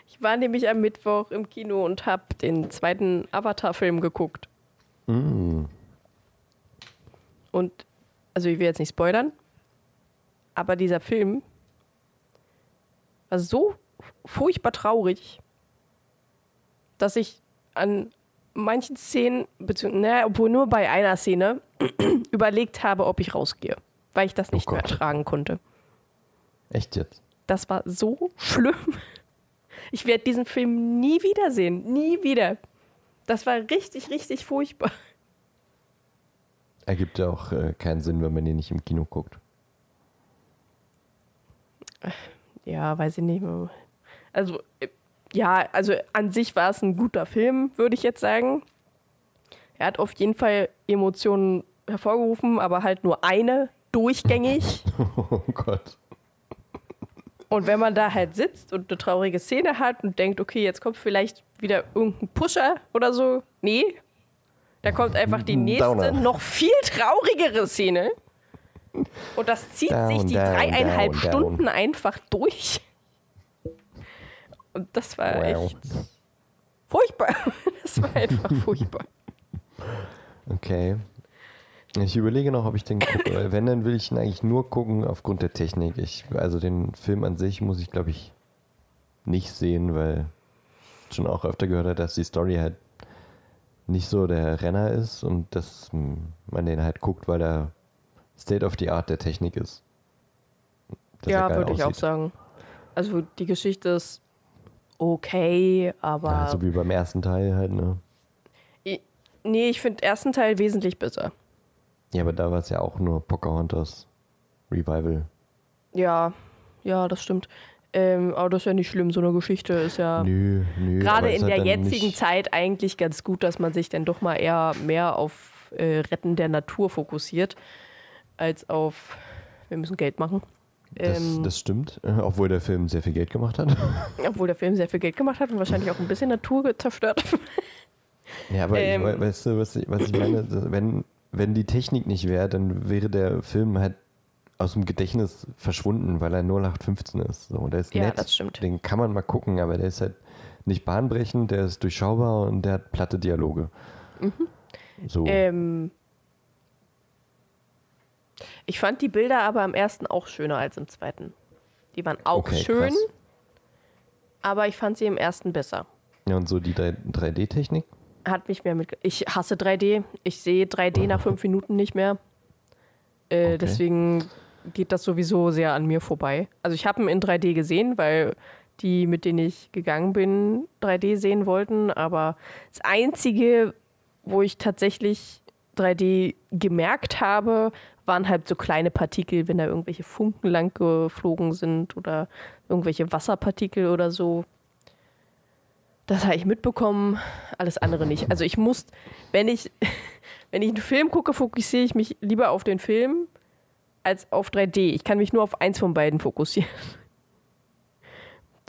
Ich war nämlich am Mittwoch im Kino und habe den zweiten Avatar-Film geguckt. Mm. Und, also ich will jetzt nicht spoilern, aber dieser Film war so furchtbar traurig, dass ich an manchen Szenen, beziehungsweise, naja, obwohl nur bei einer Szene, überlegt habe, ob ich rausgehe, weil ich das nicht mehr Gott. ertragen konnte. Echt jetzt? Das war so schlimm. Ich werde diesen Film nie wiedersehen. Nie wieder. Das war richtig, richtig furchtbar. Ergibt ja auch äh, keinen Sinn, wenn man den nicht im Kino guckt. Ja, weiß ich nicht. mehr. Also, äh, ja, also an sich war es ein guter Film, würde ich jetzt sagen. Er hat auf jeden Fall Emotionen hervorgerufen, aber halt nur eine durchgängig. Oh Gott. Und wenn man da halt sitzt und eine traurige Szene hat und denkt, okay, jetzt kommt vielleicht wieder irgendein Pusher oder so. Nee. Da kommt einfach die nächste, Downer. noch viel traurigere Szene. Und das zieht Down, sich die down, dreieinhalb down. Stunden einfach durch. Und das war Wow. echt furchtbar. Das war einfach furchtbar. Okay. Ich überlege noch, ob ich den gucke. Wenn, dann will ich ihn eigentlich nur gucken aufgrund der Technik. Ich, also den Film an sich muss ich, glaube ich, nicht sehen, weil ich schon auch öfter gehört habe, dass die Story halt nicht so der Renner ist und dass man den halt guckt, weil er State of the Art der Technik ist. Ja, würde ich auch sagen. Also die Geschichte ist okay, aber. Ja, so wie beim ersten Teil halt, ne? Nee, ich finde den ersten Teil wesentlich besser. Ja, aber da war es ja auch nur Pocahontas Revival. Ja, ja, das stimmt. Ähm, aber das ist ja nicht schlimm, so eine Geschichte ist ja Nö, nö. gerade in halt der jetzigen Zeit eigentlich ganz gut, dass man sich dann doch mal eher mehr auf äh, Retten der Natur fokussiert, als auf wir müssen Geld machen. Das, Ähm, das stimmt, äh, obwohl der Film sehr viel Geld gemacht hat. obwohl der Film sehr viel Geld gemacht hat und wahrscheinlich auch ein bisschen Natur zerstört. Ja, aber Ähm. ich, we- weißt du, was ich, was ich meine? Wenn, wenn die Technik nicht wäre, dann wäre der Film halt aus dem Gedächtnis verschwunden, weil er 0815 ist. So, der ist Ja, nett, das stimmt. den kann man mal gucken, aber der ist halt nicht bahnbrechend, der ist durchschaubar und der hat platte Dialoge. So. Mhm. Ähm, ich fand die Bilder aber im ersten auch schöner als im zweiten. Die waren auch Okay, schön, krass. aber ich fand sie im ersten besser. ja, und so die 3D-Technik? Hat mich mehr mit. Ich hasse 3D. Ich sehe 3D nach fünf Minuten nicht mehr. Äh, Okay. Deswegen geht das sowieso sehr an mir vorbei. Also ich habe ihn in 3D gesehen, weil die, mit denen ich gegangen bin, 3D sehen wollten. Aber das Einzige, wo ich tatsächlich 3D gemerkt habe, waren halt so kleine Partikel, wenn da irgendwelche Funken lang geflogen sind oder irgendwelche Wasserpartikel oder so. Das habe ich mitbekommen, alles andere nicht. Also ich muss, wenn ich, wenn ich einen Film gucke, fokussiere ich mich lieber auf den Film als auf 3D. Ich kann mich nur auf eins von beiden fokussieren.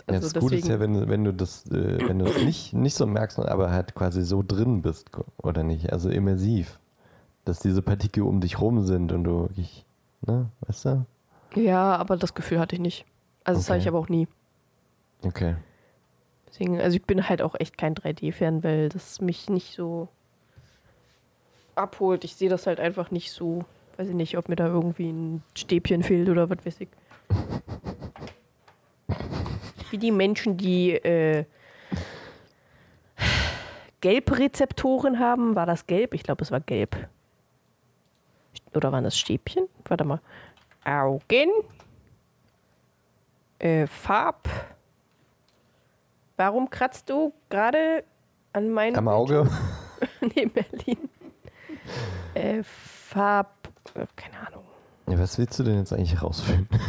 Ja, Also das Gute ist ja, wenn, wenn du das, äh, wenn du das nicht, nicht so merkst, aber halt quasi so drin bist, oder nicht? Also immersiv. Dass diese Partikel um dich rum sind und du wirklich, ne, weißt du? ja, aber das Gefühl hatte ich nicht. Also das Okay. habe ich aber auch nie. Okay. Deswegen, also ich bin halt auch echt kein 3D-Fan, weil das mich nicht so abholt. Ich sehe das halt einfach nicht so. Weiß ich nicht, ob mir da irgendwie ein Stäbchen fehlt oder was weiß ich. Wie die Menschen, die äh, Gelbrezeptoren haben. War das gelb? Ich glaube, es war gelb. Oder waren das Stäbchen? Warte mal. Augen. Äh, Farb. Warum kratzt du gerade an meinem Am Auge? nee, Berlin. Äh, Farb. äh, Keine Ahnung. Ja, was willst du denn jetzt eigentlich rausfinden?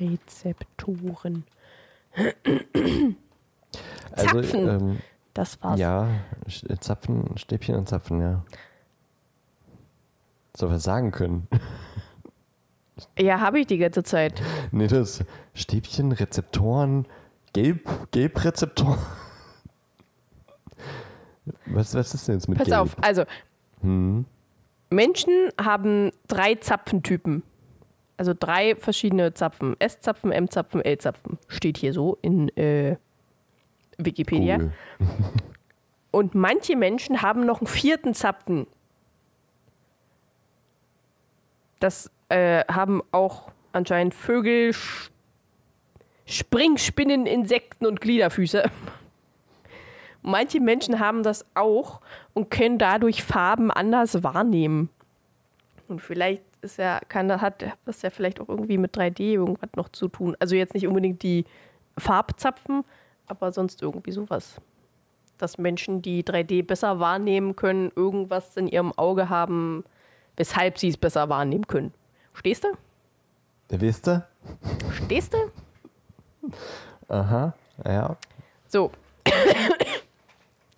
Rezeptoren. Also, Zapfen. ähm, Das war's. ja, Zapfen, Stäbchen und Zapfen, ja. Soll was sagen können? Ja, habe ich die ganze Zeit. Nee, das Stäbchen, Rezeptoren, Gelb, Gelbrezeptoren. Was, was ist denn jetzt mit Pass Gelb? auf, also Hm. Menschen haben drei Zapfentypen. Also drei verschiedene Zapfen. S-Zapfen, M-Zapfen, L-Zapfen. Steht hier so in äh, Wikipedia. Cool. Und manche Menschen haben noch einen vierten Zapfen. Das äh, haben auch anscheinend Vögel, Sch Springspinnen, Insekten und Gliederfüße. Manche Menschen haben das auch und können dadurch Farben anders wahrnehmen. Und vielleicht ist ja, kann, hat das ja vielleicht auch irgendwie mit 3D irgendwas noch zu tun. Also jetzt nicht unbedingt die Farbzapfen, aber sonst irgendwie sowas dass Menschen, die 3D besser wahrnehmen können, irgendwas in ihrem Auge haben, weshalb sie es besser wahrnehmen können. Stehst du? Wisst ihr? Stehst du? Aha, ja. So.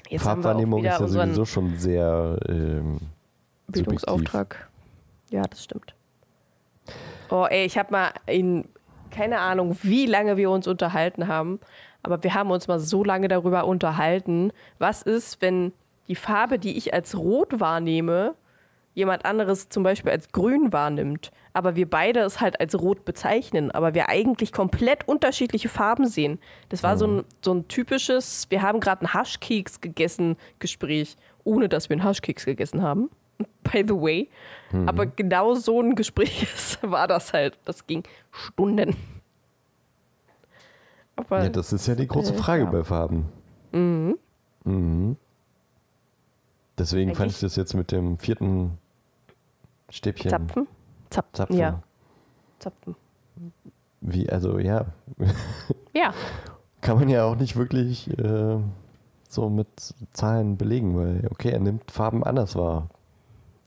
Jetzt Farbwahrnehmung ist ja sowieso schon sehr ähm, Bildungsauftrag. Ja, das stimmt. Oh, ey, ich habe mal in keine Ahnung, wie lange wir uns unterhalten haben, aber wir haben uns mal so lange darüber unterhalten, was ist, wenn die Farbe, die ich als rot wahrnehme, jemand anderes zum Beispiel als grün wahrnimmt, aber wir beide es halt als rot bezeichnen, aber wir eigentlich komplett unterschiedliche Farben sehen. Das war so, ein, so ein typisches, wir haben gerade einen Haschkeks gegessen Gespräch, ohne dass wir einen Haschkeks gegessen haben. By the way. Mhm. Aber genau so ein Gespräch war das halt. Das ging Stunden. Aber ja, das ist ja die große Frage ja. bei Farben. Mhm. Mhm. Deswegen Eigentlich fand ich das jetzt mit dem vierten Stäbchen. Zapfen? Zap Zapfen. Ja. Zapfen. Wie, also ja. Ja. Kann man ja auch nicht wirklich äh, so mit Zahlen belegen, weil, okay, er nimmt Farben anders wahr.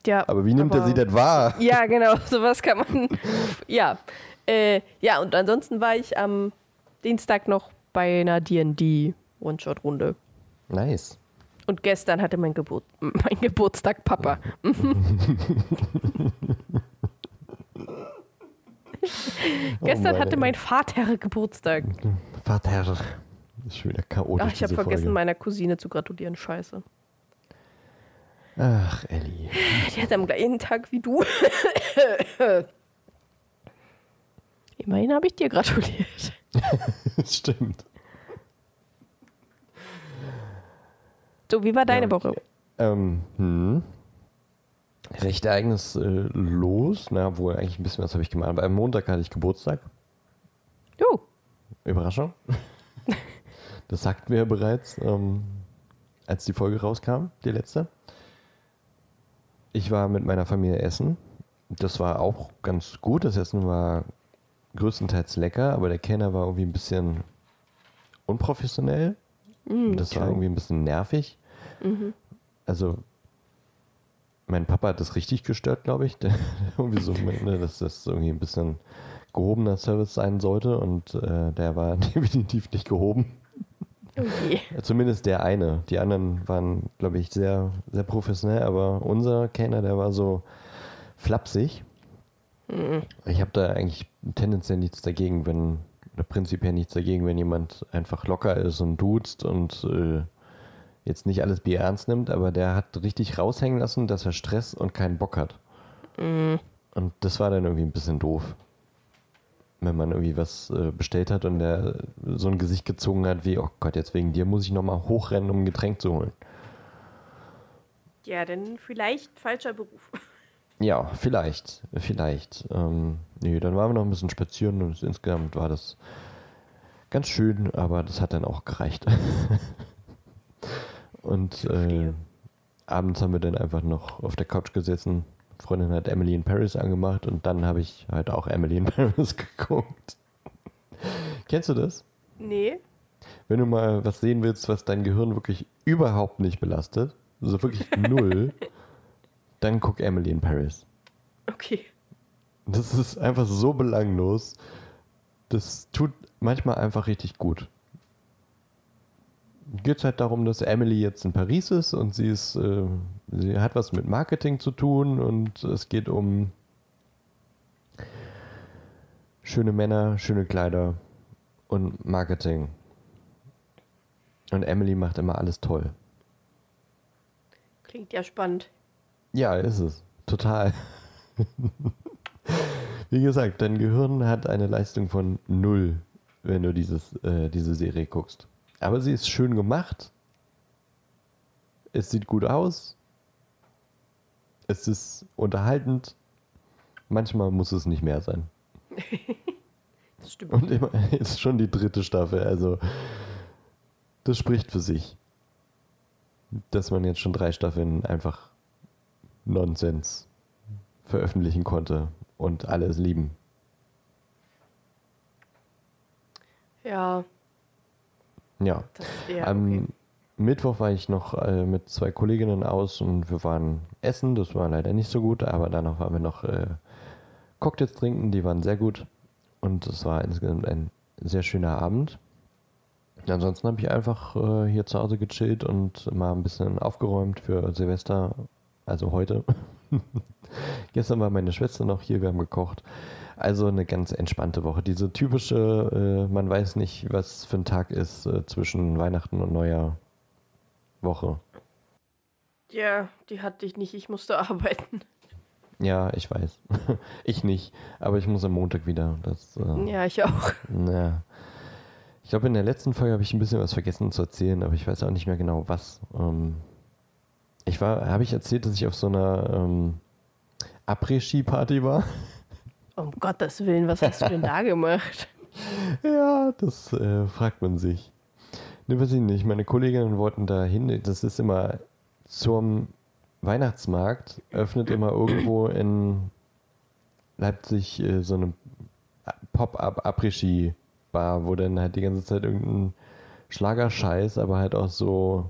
Ja. Aber wie nimmt aber, er sie denn wahr? Ja, genau, sowas kann man. ja. Äh, ja, und ansonsten war ich am Dienstag noch bei einer DD One-Shot-Runde. Nice. Und gestern hatte mein, Geburt, mein Geburtstag Papa. gestern oh hatte mein Vater Geburtstag. Vater. Das ist schon wieder chaotisch. Ach, ich habe vergessen, meiner Cousine zu gratulieren. Scheiße. Ach, Ellie. Die hat am gleichen Tag wie du. Immerhin habe ich dir gratuliert. Stimmt. So, wie war deine ja, Woche? Ähm, hm. Recht ereignislos, na, wohl eigentlich ein bisschen was habe ich gemacht. Aber am Montag hatte ich Geburtstag. Uh. Überraschung. das sagten wir ja bereits, ähm, als die Folge rauskam, die letzte. Ich war mit meiner Familie essen. Das war auch ganz gut. Das Essen war größtenteils lecker, aber der Kenner war irgendwie ein bisschen unprofessionell. Mm, das war irgendwie ein bisschen nervig. Mhm. Also, mein Papa hat das richtig gestört, glaube ich. Irgendwie so, ne, dass das irgendwie ein bisschen gehobener Service sein sollte und äh, der war definitiv nicht gehoben. Okay. Zumindest der eine. Die anderen waren, glaube ich, sehr, sehr professionell, aber unser Kenner, der war so flapsig. Mhm. Ich habe da eigentlich tendenziell nichts dagegen, wenn, oder prinzipiell nichts dagegen, wenn jemand einfach locker ist und duzt und äh, jetzt nicht alles Bier ernst nimmt, aber der hat richtig raushängen lassen, dass er Stress und keinen Bock hat. Mhm. Und das war dann irgendwie ein bisschen doof. Wenn man irgendwie was äh, bestellt hat und der so ein Gesicht gezogen hat wie, oh Gott, jetzt wegen dir muss ich nochmal hochrennen, um ein Getränk zu holen. Ja, denn vielleicht falscher Beruf. Ja, vielleicht, vielleicht. Ähm, nee, dann waren wir noch ein bisschen spazieren und insgesamt war das ganz schön, aber das hat dann auch gereicht. Und äh, abends haben wir dann einfach noch auf der Couch gesessen. Freundin hat Emily in Paris angemacht und dann habe ich halt auch Emily in Paris geguckt. Kennst du das? Nee. Wenn du mal was sehen willst, was dein Gehirn wirklich überhaupt nicht belastet, also wirklich null, dann guck Emily in Paris. Okay. Das ist einfach so belanglos. Das tut manchmal einfach richtig gut geht es halt darum, dass Emily jetzt in Paris ist und sie ist, äh, sie hat was mit Marketing zu tun und es geht um schöne Männer, schöne Kleider und Marketing. Und Emily macht immer alles toll. Klingt ja spannend. Ja, ist es. Total. Wie gesagt, dein Gehirn hat eine Leistung von null, wenn du dieses, äh, diese Serie guckst. Aber sie ist schön gemacht. Es sieht gut aus. Es ist unterhaltend. Manchmal muss es nicht mehr sein. das stimmt. Und immer ist schon die dritte Staffel. Also, das spricht für sich. Dass man jetzt schon drei Staffeln einfach Nonsens veröffentlichen konnte und alles lieben. Ja, ja. ja Am okay. Mittwoch war ich noch äh, mit zwei Kolleginnen aus und wir waren essen. Das war leider nicht so gut, aber danach waren wir noch äh, Cocktails trinken. Die waren sehr gut und es war insgesamt ein sehr schöner Abend. Ansonsten habe ich einfach äh, hier zu Hause gechillt und mal ein bisschen aufgeräumt für Silvester, also heute. Gestern war meine Schwester noch hier, wir haben gekocht. Also eine ganz entspannte Woche. Diese typische, äh, man weiß nicht, was für ein Tag ist äh, zwischen Weihnachten und Neujahr Woche. Ja, die hatte ich nicht. Ich musste arbeiten. Ja, ich weiß. ich nicht, aber ich muss am Montag wieder. Das, äh, Ja, ich auch. Ja. Ich glaube, in der letzten Folge habe ich ein bisschen was vergessen zu erzählen, aber ich weiß auch nicht mehr genau was. Ähm, ich war, habe ich erzählt, dass ich auf so einer ähm, Après-Ski-Party war? Um Gottes Willen, was hast du denn da gemacht? ja, das äh, fragt man sich. Ne, weiß ich nicht. Meine Kolleginnen wollten da hin. Das ist immer zum Weihnachtsmarkt, öffnet immer irgendwo in Leipzig äh, so eine Pop-up Après-Ski-Bar, wo dann halt die ganze Zeit irgendein Schlagerscheiß, aber halt auch so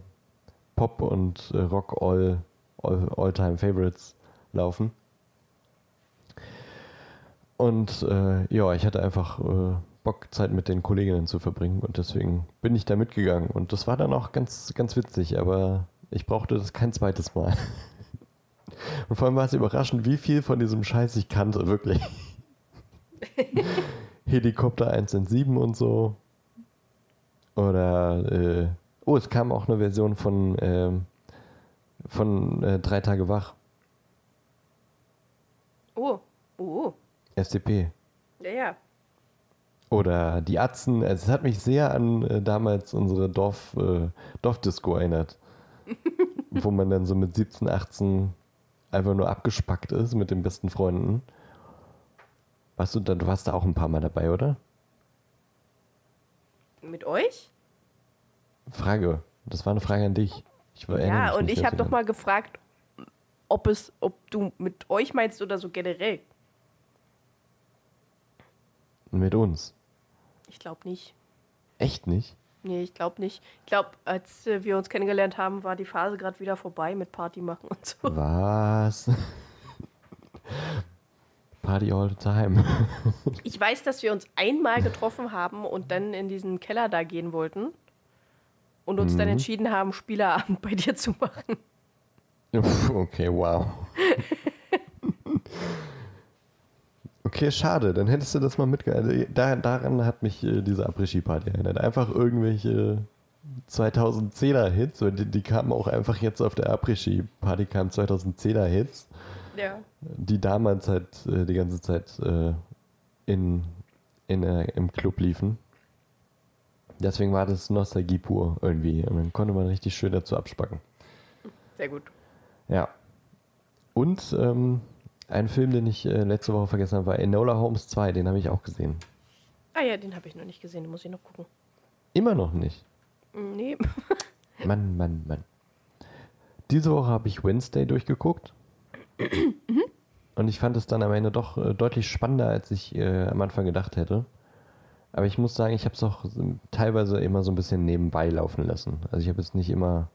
Pop und äh, Rock all, all, All-Time Favorites laufen. Und äh, ja, ich hatte einfach äh, Bock, Zeit mit den Kolleginnen zu verbringen und deswegen bin ich da mitgegangen. Und das war dann auch ganz, ganz witzig, aber ich brauchte das kein zweites Mal. Und vor allem war es überraschend, wie viel von diesem Scheiß ich kannte, wirklich. Helikopter 117 und so. Oder, äh, oh, es kam auch eine Version von, ähm, von äh, Drei Tage wach. Oh, oh. FDP. Ja, ja. Oder die Atzen. Es hat mich sehr an äh, damals unsere Dorf, äh, Dorfdisco erinnert. wo man dann so mit 17, 18 einfach nur abgespackt ist mit den besten Freunden. Warst du, da, du warst da auch ein paar Mal dabei, oder? Mit euch? Frage. Das war eine Frage an dich. Ich war- Ja, und ich habe doch mal gefragt, ob es, ob du mit euch meinst oder so generell. Mit uns. Ich glaube nicht. Echt nicht? Nee, ich glaube nicht. Ich glaube, als äh, wir uns kennengelernt haben, war die Phase gerade wieder vorbei mit Party machen und so. Was? Party all the time. Ich weiß, dass wir uns einmal getroffen haben und dann in diesen Keller da gehen wollten und uns dann Mhm. entschieden haben, Spielerabend bei dir zu machen. Okay, wow. Okay, schade. Dann hättest du das mal mitgehalten. Da, daran hat mich äh, diese Après-Ski-Party erinnert. Einfach irgendwelche 2010er Hits. und Die, die kamen auch einfach jetzt auf der Après-Ski-Party, kamen 2010er Hits, Ja. die damals halt äh, die ganze Zeit äh, in, in, äh, im Club liefen. Deswegen war das Nostalgie pur irgendwie. Und dann konnte man richtig schön dazu abspacken. Sehr gut. Ja. Und ähm, ein Film, den ich äh, letzte Woche vergessen habe, war Enola Holmes 2. Den habe ich auch gesehen. Ah ja, den habe ich noch nicht gesehen, den muss ich noch gucken. Immer noch nicht. Mm, Nee. Mann, Mann, Mann. Diese Woche habe ich Wednesday durchgeguckt. Und ich fand es dann am Ende doch äh, deutlich spannender, als ich äh, am Anfang gedacht hätte. Aber ich muss sagen, ich habe es auch so- teilweise immer so ein bisschen nebenbei laufen lassen. Also ich habe jetzt nicht immer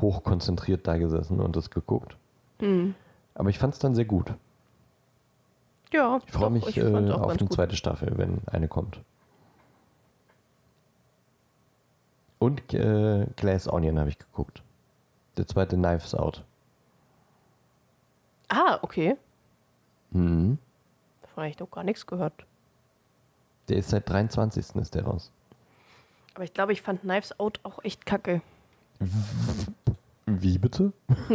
hochkonzentriert da gesessen und das geguckt. Hm. Aber ich fand es dann sehr gut. Ja, Ich freue mich ich äh, auf eine gut. zweite Staffel, wenn eine kommt. Und äh, Glass Onion habe ich geguckt. Der zweite Knives Out. Ah, okay. Mhm. Davon habe ich noch gar nichts gehört. Der ist seit 23. ist der raus. Aber ich glaube, ich fand Knives Out auch echt kacke. Wie bitte?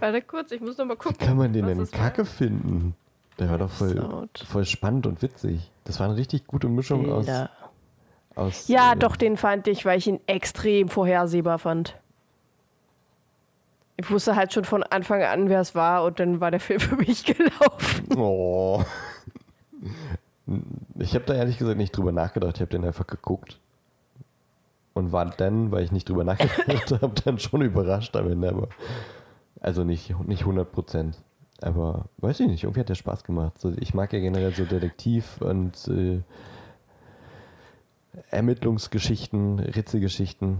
Warte kurz, ich muss noch mal Wie gucken. kann man den denn es war. kacke finden? Der war doch voll, voll spannend und witzig. Das war eine richtig gute Mischung aus, aus. Ja, äh, doch, den fand ich, weil ich ihn extrem vorhersehbar fand. Ich wusste halt schon von Anfang an, wer es war, und dann war der Film für mich gelaufen. Oh. Ich habe da ehrlich gesagt nicht drüber nachgedacht. Ich habe den einfach geguckt. Und war dann, weil ich nicht drüber nachgedacht habe, dann schon überrascht am Ende. Aber also nicht, nicht 100 Prozent. Aber weiß ich nicht, irgendwie hat der Spaß gemacht. So, ich mag ja generell so Detektiv und äh, Ermittlungsgeschichten, Ritzelgeschichten.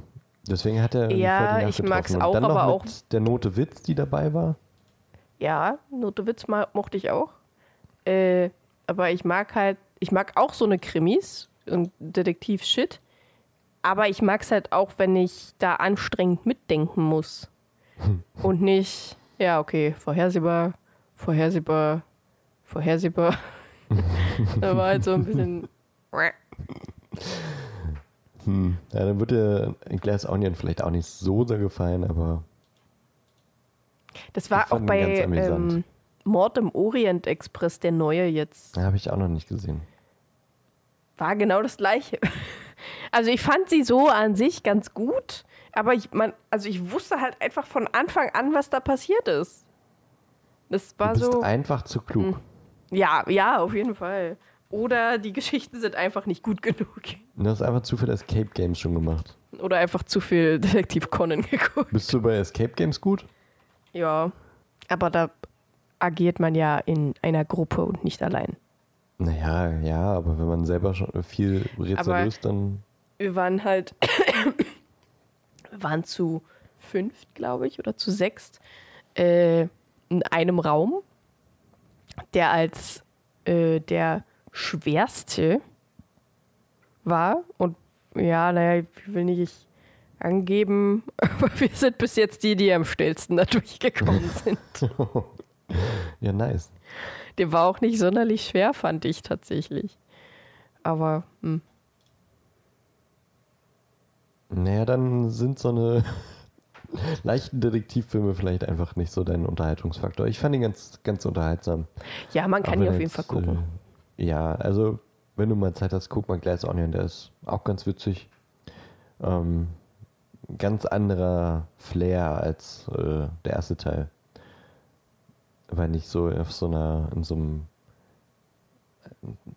Deswegen hat er Ja, ich getroffen. Und auch, dann noch aber mit auch- der Note Witz, die dabei war. Ja, Notewitz ma- mochte ich auch. Äh, aber ich mag halt, ich mag auch so eine Krimis und Detektiv-Shit. Aber ich mag es halt auch, wenn ich da anstrengend mitdenken muss. Und nicht, ja, okay, vorhersehbar, vorhersehbar, vorhersehbar. da war halt so ein bisschen. Hm. Ja, dann wird dir Glass Onion vielleicht auch nicht so sehr gefallen, aber. Das war auch bei ähm, Mord im Orient Express, der neue jetzt. Habe ich auch noch nicht gesehen. War genau das gleiche. Also ich fand sie so an sich ganz gut, aber ich, man, also ich wusste halt einfach von Anfang an, was da passiert ist. Das war du bist so. einfach zu klug. Hm. Ja, ja, auf jeden Fall. Oder die Geschichten sind einfach nicht gut genug. Du hast einfach zu viel Escape Games schon gemacht. Oder einfach zu viel Detektiv Conan geguckt. Bist du bei Escape Games gut? Ja, aber da agiert man ja in einer Gruppe und nicht allein. Naja, ja, aber wenn man selber schon viel Rätsel löst, dann. Wir waren halt. Wir waren zu fünft, glaube ich, oder zu sechst. Äh, in einem Raum, der als äh, der schwerste war. Und ja, naja, ich will nicht angeben, aber wir sind bis jetzt die, die am schnellsten da durchgekommen sind. ja, nice. Der war auch nicht sonderlich schwer, fand ich tatsächlich. Aber, hm. Naja, dann sind so eine leichten Detektivfilme vielleicht einfach nicht so dein Unterhaltungsfaktor. Ich fand ihn ganz, ganz unterhaltsam. Ja, man kann ihn auf jeden Fall gucken. Äh, ja, also wenn du mal Zeit hast, guck mal Glass Onion, der ist auch ganz witzig. Ähm, ganz anderer Flair als äh, der erste Teil. War nicht so auf so einer, in so einem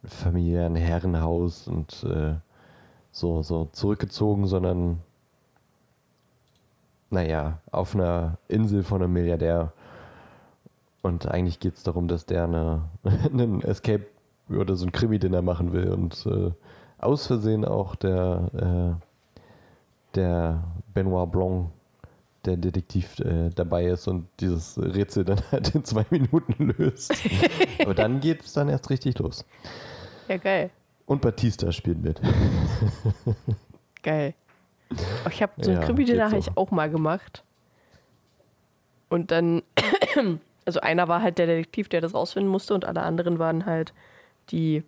familiären Herrenhaus und äh, so, so zurückgezogen, sondern naja, auf einer Insel von einem Milliardär. Und eigentlich geht es darum, dass der eine, einen Escape oder so ein Krimi-Dinner machen will und äh, aus Versehen auch der, äh, der Benoit Blanc, der Detektiv, äh, dabei ist und dieses Rätsel dann halt in zwei Minuten löst. Aber dann geht es dann erst richtig los. Ja, geil. Und Batista spielt mit. geil. Ich habe so ein ja, Krimi-Dinner so. ich auch mal gemacht. Und dann, also einer war halt der Detektiv, der das rausfinden musste, und alle anderen waren halt die,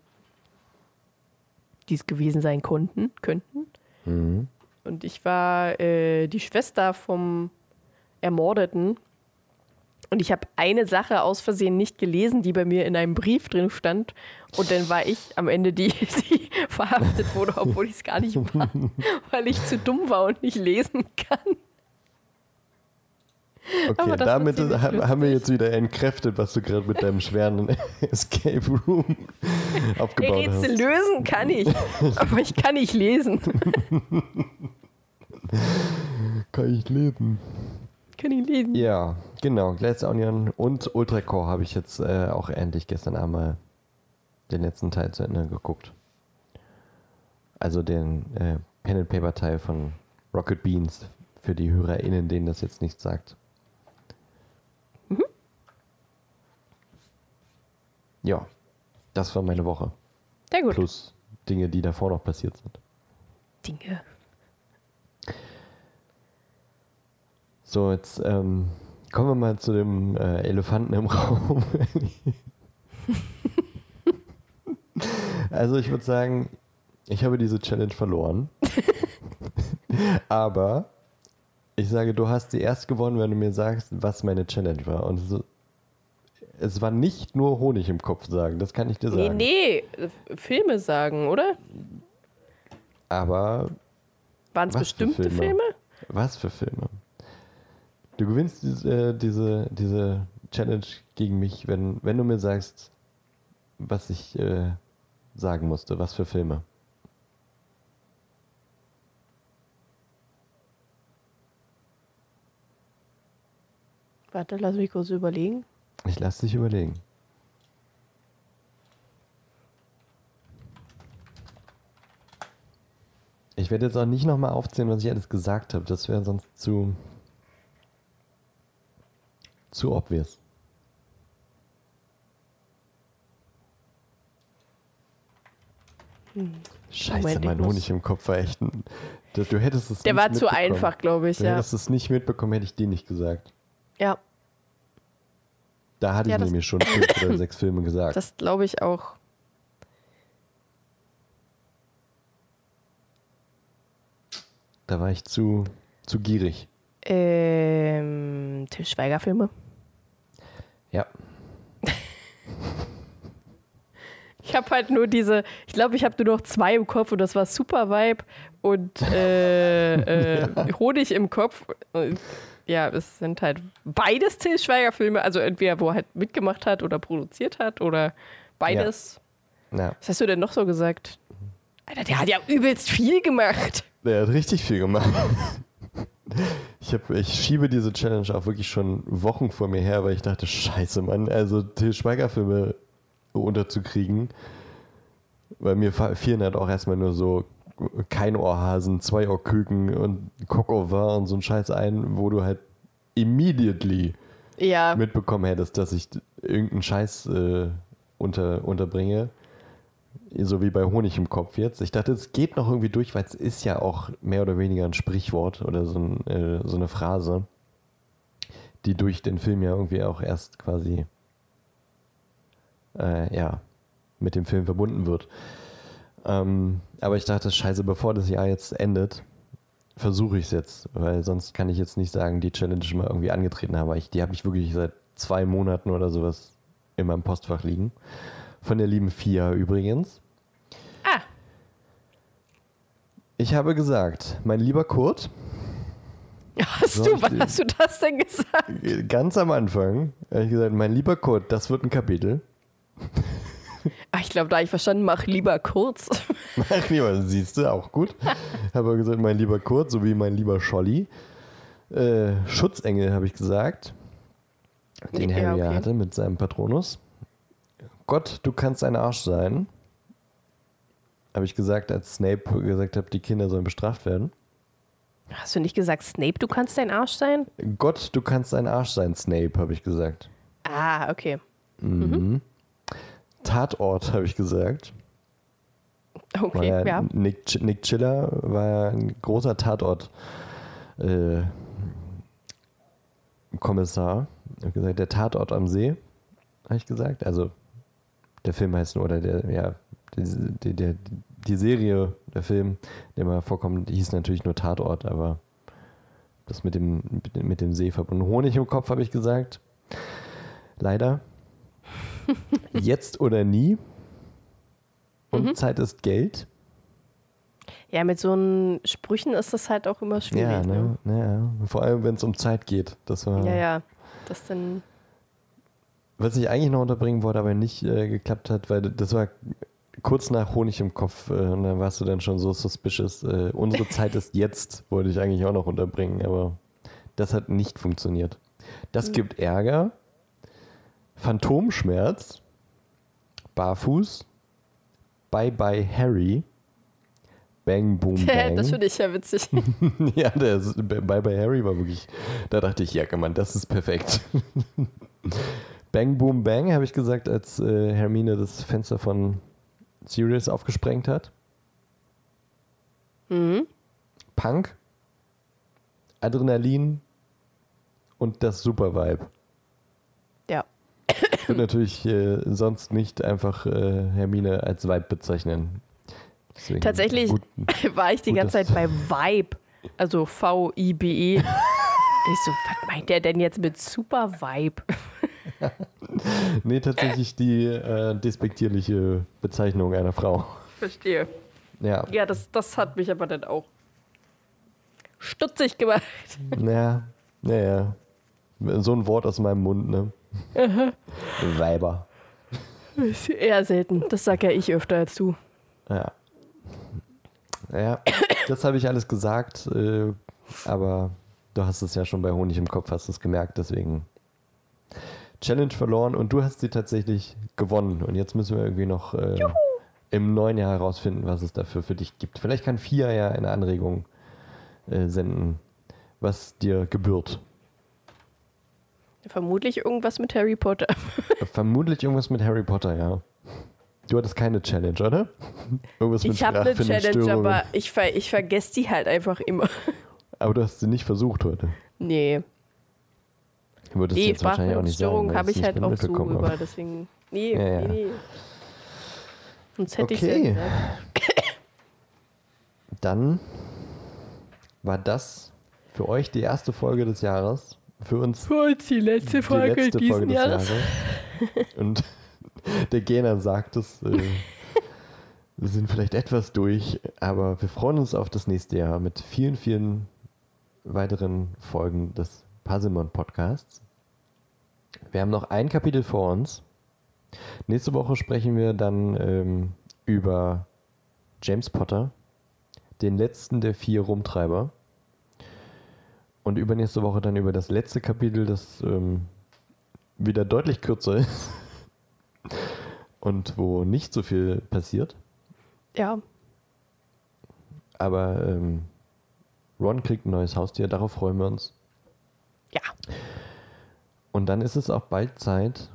die es gewesen sein konnten, könnten. Mhm. Und ich war äh, die Schwester vom Ermordeten. Und ich habe eine Sache aus Versehen nicht gelesen, die bei mir in einem Brief drin stand. Und dann war ich am Ende die, die verhaftet wurde, obwohl ich es gar nicht war, weil ich zu dumm war und nicht lesen kann. Okay, damit haben wir jetzt wieder entkräftet, was du gerade mit deinem schweren Escape Room aufgebaut hast. Rätsel lösen kann ich, aber ich kann nicht lesen. kann ich lesen. Kann ich lesen. Ja, genau. Glass Onion und Ultra Core habe ich jetzt äh, auch endlich gestern einmal den letzten Teil zu Ende geguckt. Also den äh, Pen and Paper Teil von Rocket Beans für die HörerInnen, denen das jetzt nichts sagt. Mhm. Ja, das war meine Woche. Sehr gut. Plus Dinge, die davor noch passiert sind. Dinge. So, jetzt ähm, kommen wir mal zu dem äh, Elefanten im Raum. also ich würde sagen, ich habe diese Challenge verloren. Aber ich sage, du hast sie erst gewonnen, wenn du mir sagst, was meine Challenge war. Und so, es war nicht nur Honig im Kopf sagen, das kann ich dir sagen. Nee, nee, Filme sagen, oder? Aber. Waren es bestimmte Filme? Filme? Was für Filme? Du gewinnst diese, diese, diese Challenge gegen mich, wenn, wenn du mir sagst, was ich äh, sagen musste, was für Filme. Warte, lass mich kurz überlegen. Ich lass dich überlegen. Ich werde jetzt auch nicht nochmal aufzählen, was ich alles gesagt habe. Das wäre sonst zu, zu obvious. Hm. Scheiße, mein Honig im Kopf war echt ein, du, du hättest es Der war zu einfach, glaube ich, du ja. hättest es nicht mitbekommen, hätte ich dir nicht gesagt. Ja. Da hatte Ja, ich nämlich schon fünf oder sechs Filme gesagt. Das glaube ich auch. da war ich zu, zu gierig. Ähm, Til Schweiger-Filme. Ja. Ich habe halt nur diese, ich glaube, ich habe nur noch zwei im Kopf und das war Super Vibe und äh, äh, Honig im Kopf. Ja, es sind halt beides Til Schweiger-Filme, also entweder wo er halt mitgemacht hat oder produziert hat oder beides. ja. Was hast du denn noch so gesagt? Alter, der hat ja übelst viel gemacht. Der hat richtig viel gemacht. Ich, hab, ich schiebe diese Challenge auch wirklich schon Wochen vor mir her, weil ich dachte, scheiße, Mann, also Till Schweiger-Filme unterzukriegen. Weil mir fielen halt auch erstmal nur so kein Ohrhasen, zwei Ohrküken und vin und so ein Scheiß ein, wo du halt immediately Ja, mitbekommen hättest, dass ich irgendeinen Scheiß äh, unter, unterbringe. So wie bei Honig im Kopf jetzt. Ich dachte, es geht noch irgendwie durch, weil es ist ja auch mehr oder weniger ein Sprichwort oder so, ein, äh, so eine Phrase, die durch den Film ja irgendwie auch erst quasi äh, ja, mit dem Film verbunden wird. Ähm, aber ich dachte, scheiße, bevor das Jahr jetzt endet, versuche ich es jetzt, weil sonst kann ich jetzt nicht sagen, die Challenge schon mal irgendwie angetreten habe. Ich, die habe ich wirklich seit zwei Monaten oder sowas in meinem Postfach liegen. Von der lieben Fia übrigens. Ah. Ich habe gesagt, mein lieber Kurt, hast du, wann hast du das denn gesagt? ganz am Anfang, habe ich gesagt, mein lieber Kurt, das wird ein Kapitel. Ach, ich glaube, da habe ich verstanden, mach lieber kurz. Ach, lieber, siehst du, auch gut. habe gesagt, mein lieber Kurt, sowie mein lieber Scholli. Äh, Schutzengel, habe ich gesagt. Den Ja, Harry ja okay. hatte mit seinem Patronus. Gott, du kannst ein Arsch sein. Habe ich gesagt, als Snape gesagt hat, die Kinder sollen bestraft werden. Hast du nicht gesagt, Snape, du kannst dein Arsch sein? Gott, du kannst ein Arsch sein, Snape, habe ich gesagt. Ah, okay. Mhm. Tatort, habe ich gesagt. Okay, ja ja. Nick, Nick Chiller war ein großer Tatort äh, Kommissar. Ich hab gesagt, der Tatort am See, habe ich gesagt. Also der Film heißt nur, oder der, ja, die, die, die Serie, der Film, der mal vorkommt, hieß natürlich nur Tatort, aber das mit dem, mit dem- See verbunden. Honig im Kopf, habe ich gesagt. Leider. Jetzt oder nie. Und Zeit ist Geld. Ja, mit so einen Sprüchen ist das halt auch immer schwierig. Ja, ne? ne? Ja, vor allem, wenn es um Zeit geht. Das war, Ja, ja. Das dann. Was ich eigentlich noch unterbringen wollte, aber nicht äh, geklappt hat, weil das war kurz nach Honig im Kopf äh, und dann warst du dann schon so suspicious. Äh, unsere Zeit ist jetzt, wollte ich eigentlich auch noch unterbringen, aber das hat nicht funktioniert. Das gibt Ärger, Phantomschmerz, Barfuß, Bye Bye Harry, Bang Boom Bang. das finde ich ja witzig. Ja, der Bye Bye Harry war wirklich, da dachte ich, ja, Mann, das ist perfekt. Bang Boom Bang, habe ich gesagt, als äh, Hermine das Fenster von Sirius aufgesprengt hat. mhm. Punk, Adrenalin und das Super Vibe. Ja. Ich würde natürlich äh, sonst nicht einfach äh, Hermine als Vibe bezeichnen. Deswegen Tatsächlich gut. war ich die ganze Zeit bei Vibe. Also V-I-B-E. Ich so, was meint der denn jetzt mit Super Vibe? Nee, tatsächlich die äh, despektierliche Bezeichnung einer Frau. Verstehe. Ja. Ja, das, das hat mich aber dann auch stutzig gemacht. Ja, ja, ja. So ein Wort aus meinem Mund, ne? Weiber. Ist eher selten. Das sag ja ich öfter als du. Ja. Ja, das habe ich alles gesagt, äh, aber du hast es ja schon bei Honig im Kopf, hast es gemerkt, deswegen Challenge verloren und du hast sie tatsächlich gewonnen. Und jetzt müssen wir irgendwie noch äh, im neuen Jahr herausfinden, was es dafür für dich gibt. Vielleicht kann Fia ja eine Anregung äh, senden, was dir gebührt. Vermutlich irgendwas mit Harry Potter. Vermutlich irgendwas mit Harry Potter, ja. Du hattest keine Challenge, oder? Irgendwas mit Ich habe eine Challenge, Sprachfindungsstörungen. aber ich, ver ich vergesse die halt einfach immer. Aber du hast sie nicht versucht heute. Nee. Würdest Nee, jetzt wahrscheinlich auch nicht sagen. Sprachstörung habe ich halt auch so über, deswegen. Nee, Ja, ja. nee, nee. Sonst hätte Okay. ich. Dann war das für euch die erste Folge des Jahres. Für uns Für uns die letzte Folge die letzte diesen Folge des Jahres. Jahres. Und der Gener sagt es, äh, wir sind vielleicht etwas durch, aber wir freuen uns auf das nächste Jahr mit vielen, vielen weiteren Folgen des Puzzlemon Podcasts. Wir haben noch ein Kapitel vor uns. Nächste Woche sprechen wir dann ähm, über James Potter, den letzten der vier Rumtreiber. Und übernächste Woche dann über das letzte Kapitel, das ähm, wieder deutlich kürzer ist. Und wo nicht so viel passiert. Ja, Aber ähm, Ron kriegt ein neues Haustier, darauf freuen wir uns. ja. Und dann ist es auch bald Zeit,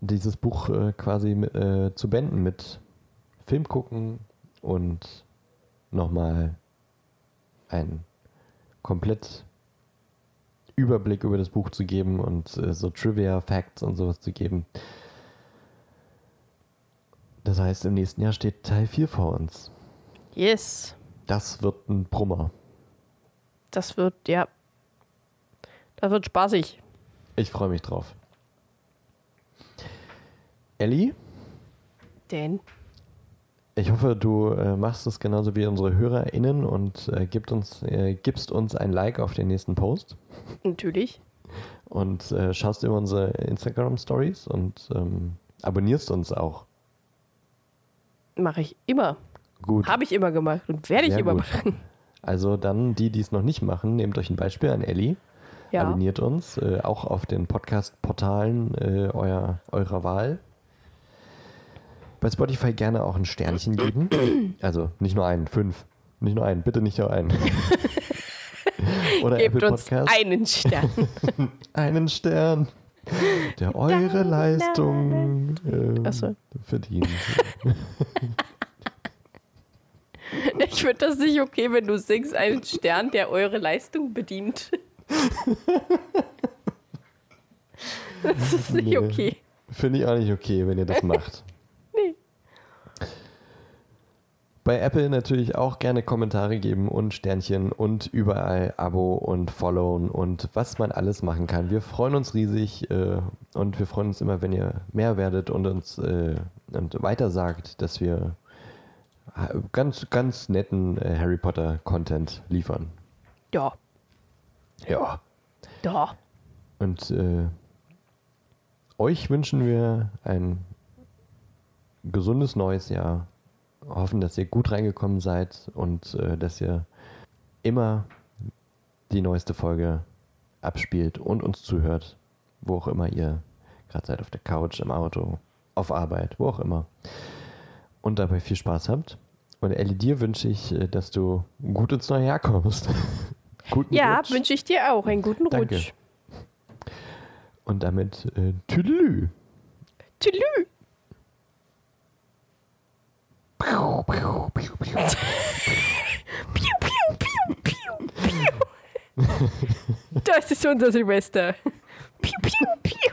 dieses Buch äh, quasi äh, zu beenden mit Film gucken und nochmal einen komplett Überblick über das Buch zu geben und äh, so Trivia, Facts und sowas zu geben. Das heißt, im nächsten Jahr steht Teil 4 vor uns. Yes. Das wird ein Brummer. Das wird, ja. Das wird spaßig. Ich freue mich drauf. Ellie, Denn. ich hoffe, du äh, machst es genauso wie unsere HörerInnen und äh, gibst, uns, äh, gibst uns ein Like auf den nächsten Post Natürlich. und äh, schaust immer unsere Instagram-Stories und ähm, abonnierst uns auch. Mache ich immer. Gut. Habe ich immer gemacht und werde ich immer gut. machen. Also dann, die, die es noch nicht machen, nehmt euch ein Beispiel an Ellie. Ja. Abonniert uns, äh, auch auf den Podcast-Portalen äh, euer, eurer Wahl. Bei Spotify gerne auch ein Sternchen geben. Also nicht nur einen, fünf. Nicht nur einen, bitte nicht nur einen. Oder Gebt Apple uns Podcast. einen Stern. einen Stern, der eure Leistung äh, so. verdient. Ich finde das nicht okay, wenn du singst, einen Stern, der eure Leistung bedient. Das ist nicht Nee. okay. Finde ich auch nicht okay, wenn ihr das macht. Nee. Bei Apple natürlich auch gerne Kommentare geben und Sternchen und überall Abo und Followen und was man alles machen kann. Wir freuen uns riesig äh, und wir freuen uns immer, wenn ihr mehr werdet und uns äh, und weiter sagt, dass wir äh, ganz, ganz netten äh, Harry Potter Content liefern. Ja, Ja. ja. Und äh, euch wünschen wir ein gesundes neues Jahr. Hoffen, dass ihr gut reingekommen seid und äh, dass ihr immer die neueste Folge abspielt und uns zuhört, wo auch immer ihr gerade seid, auf der Couch, im Auto, auf Arbeit, wo auch immer. Und dabei viel Spaß habt. Und Ellie, dir wünsche ich, äh, dass du gut ins neue Jahr kommst. Guten Ja, Rutsch. wünsche ich dir auch einen guten Danke. Rutsch. Und damit äh, Tüdelü. Tschüss. Piu, piu, piu, piu, piu. Das ist unser Silvester. Piu, piu, piu.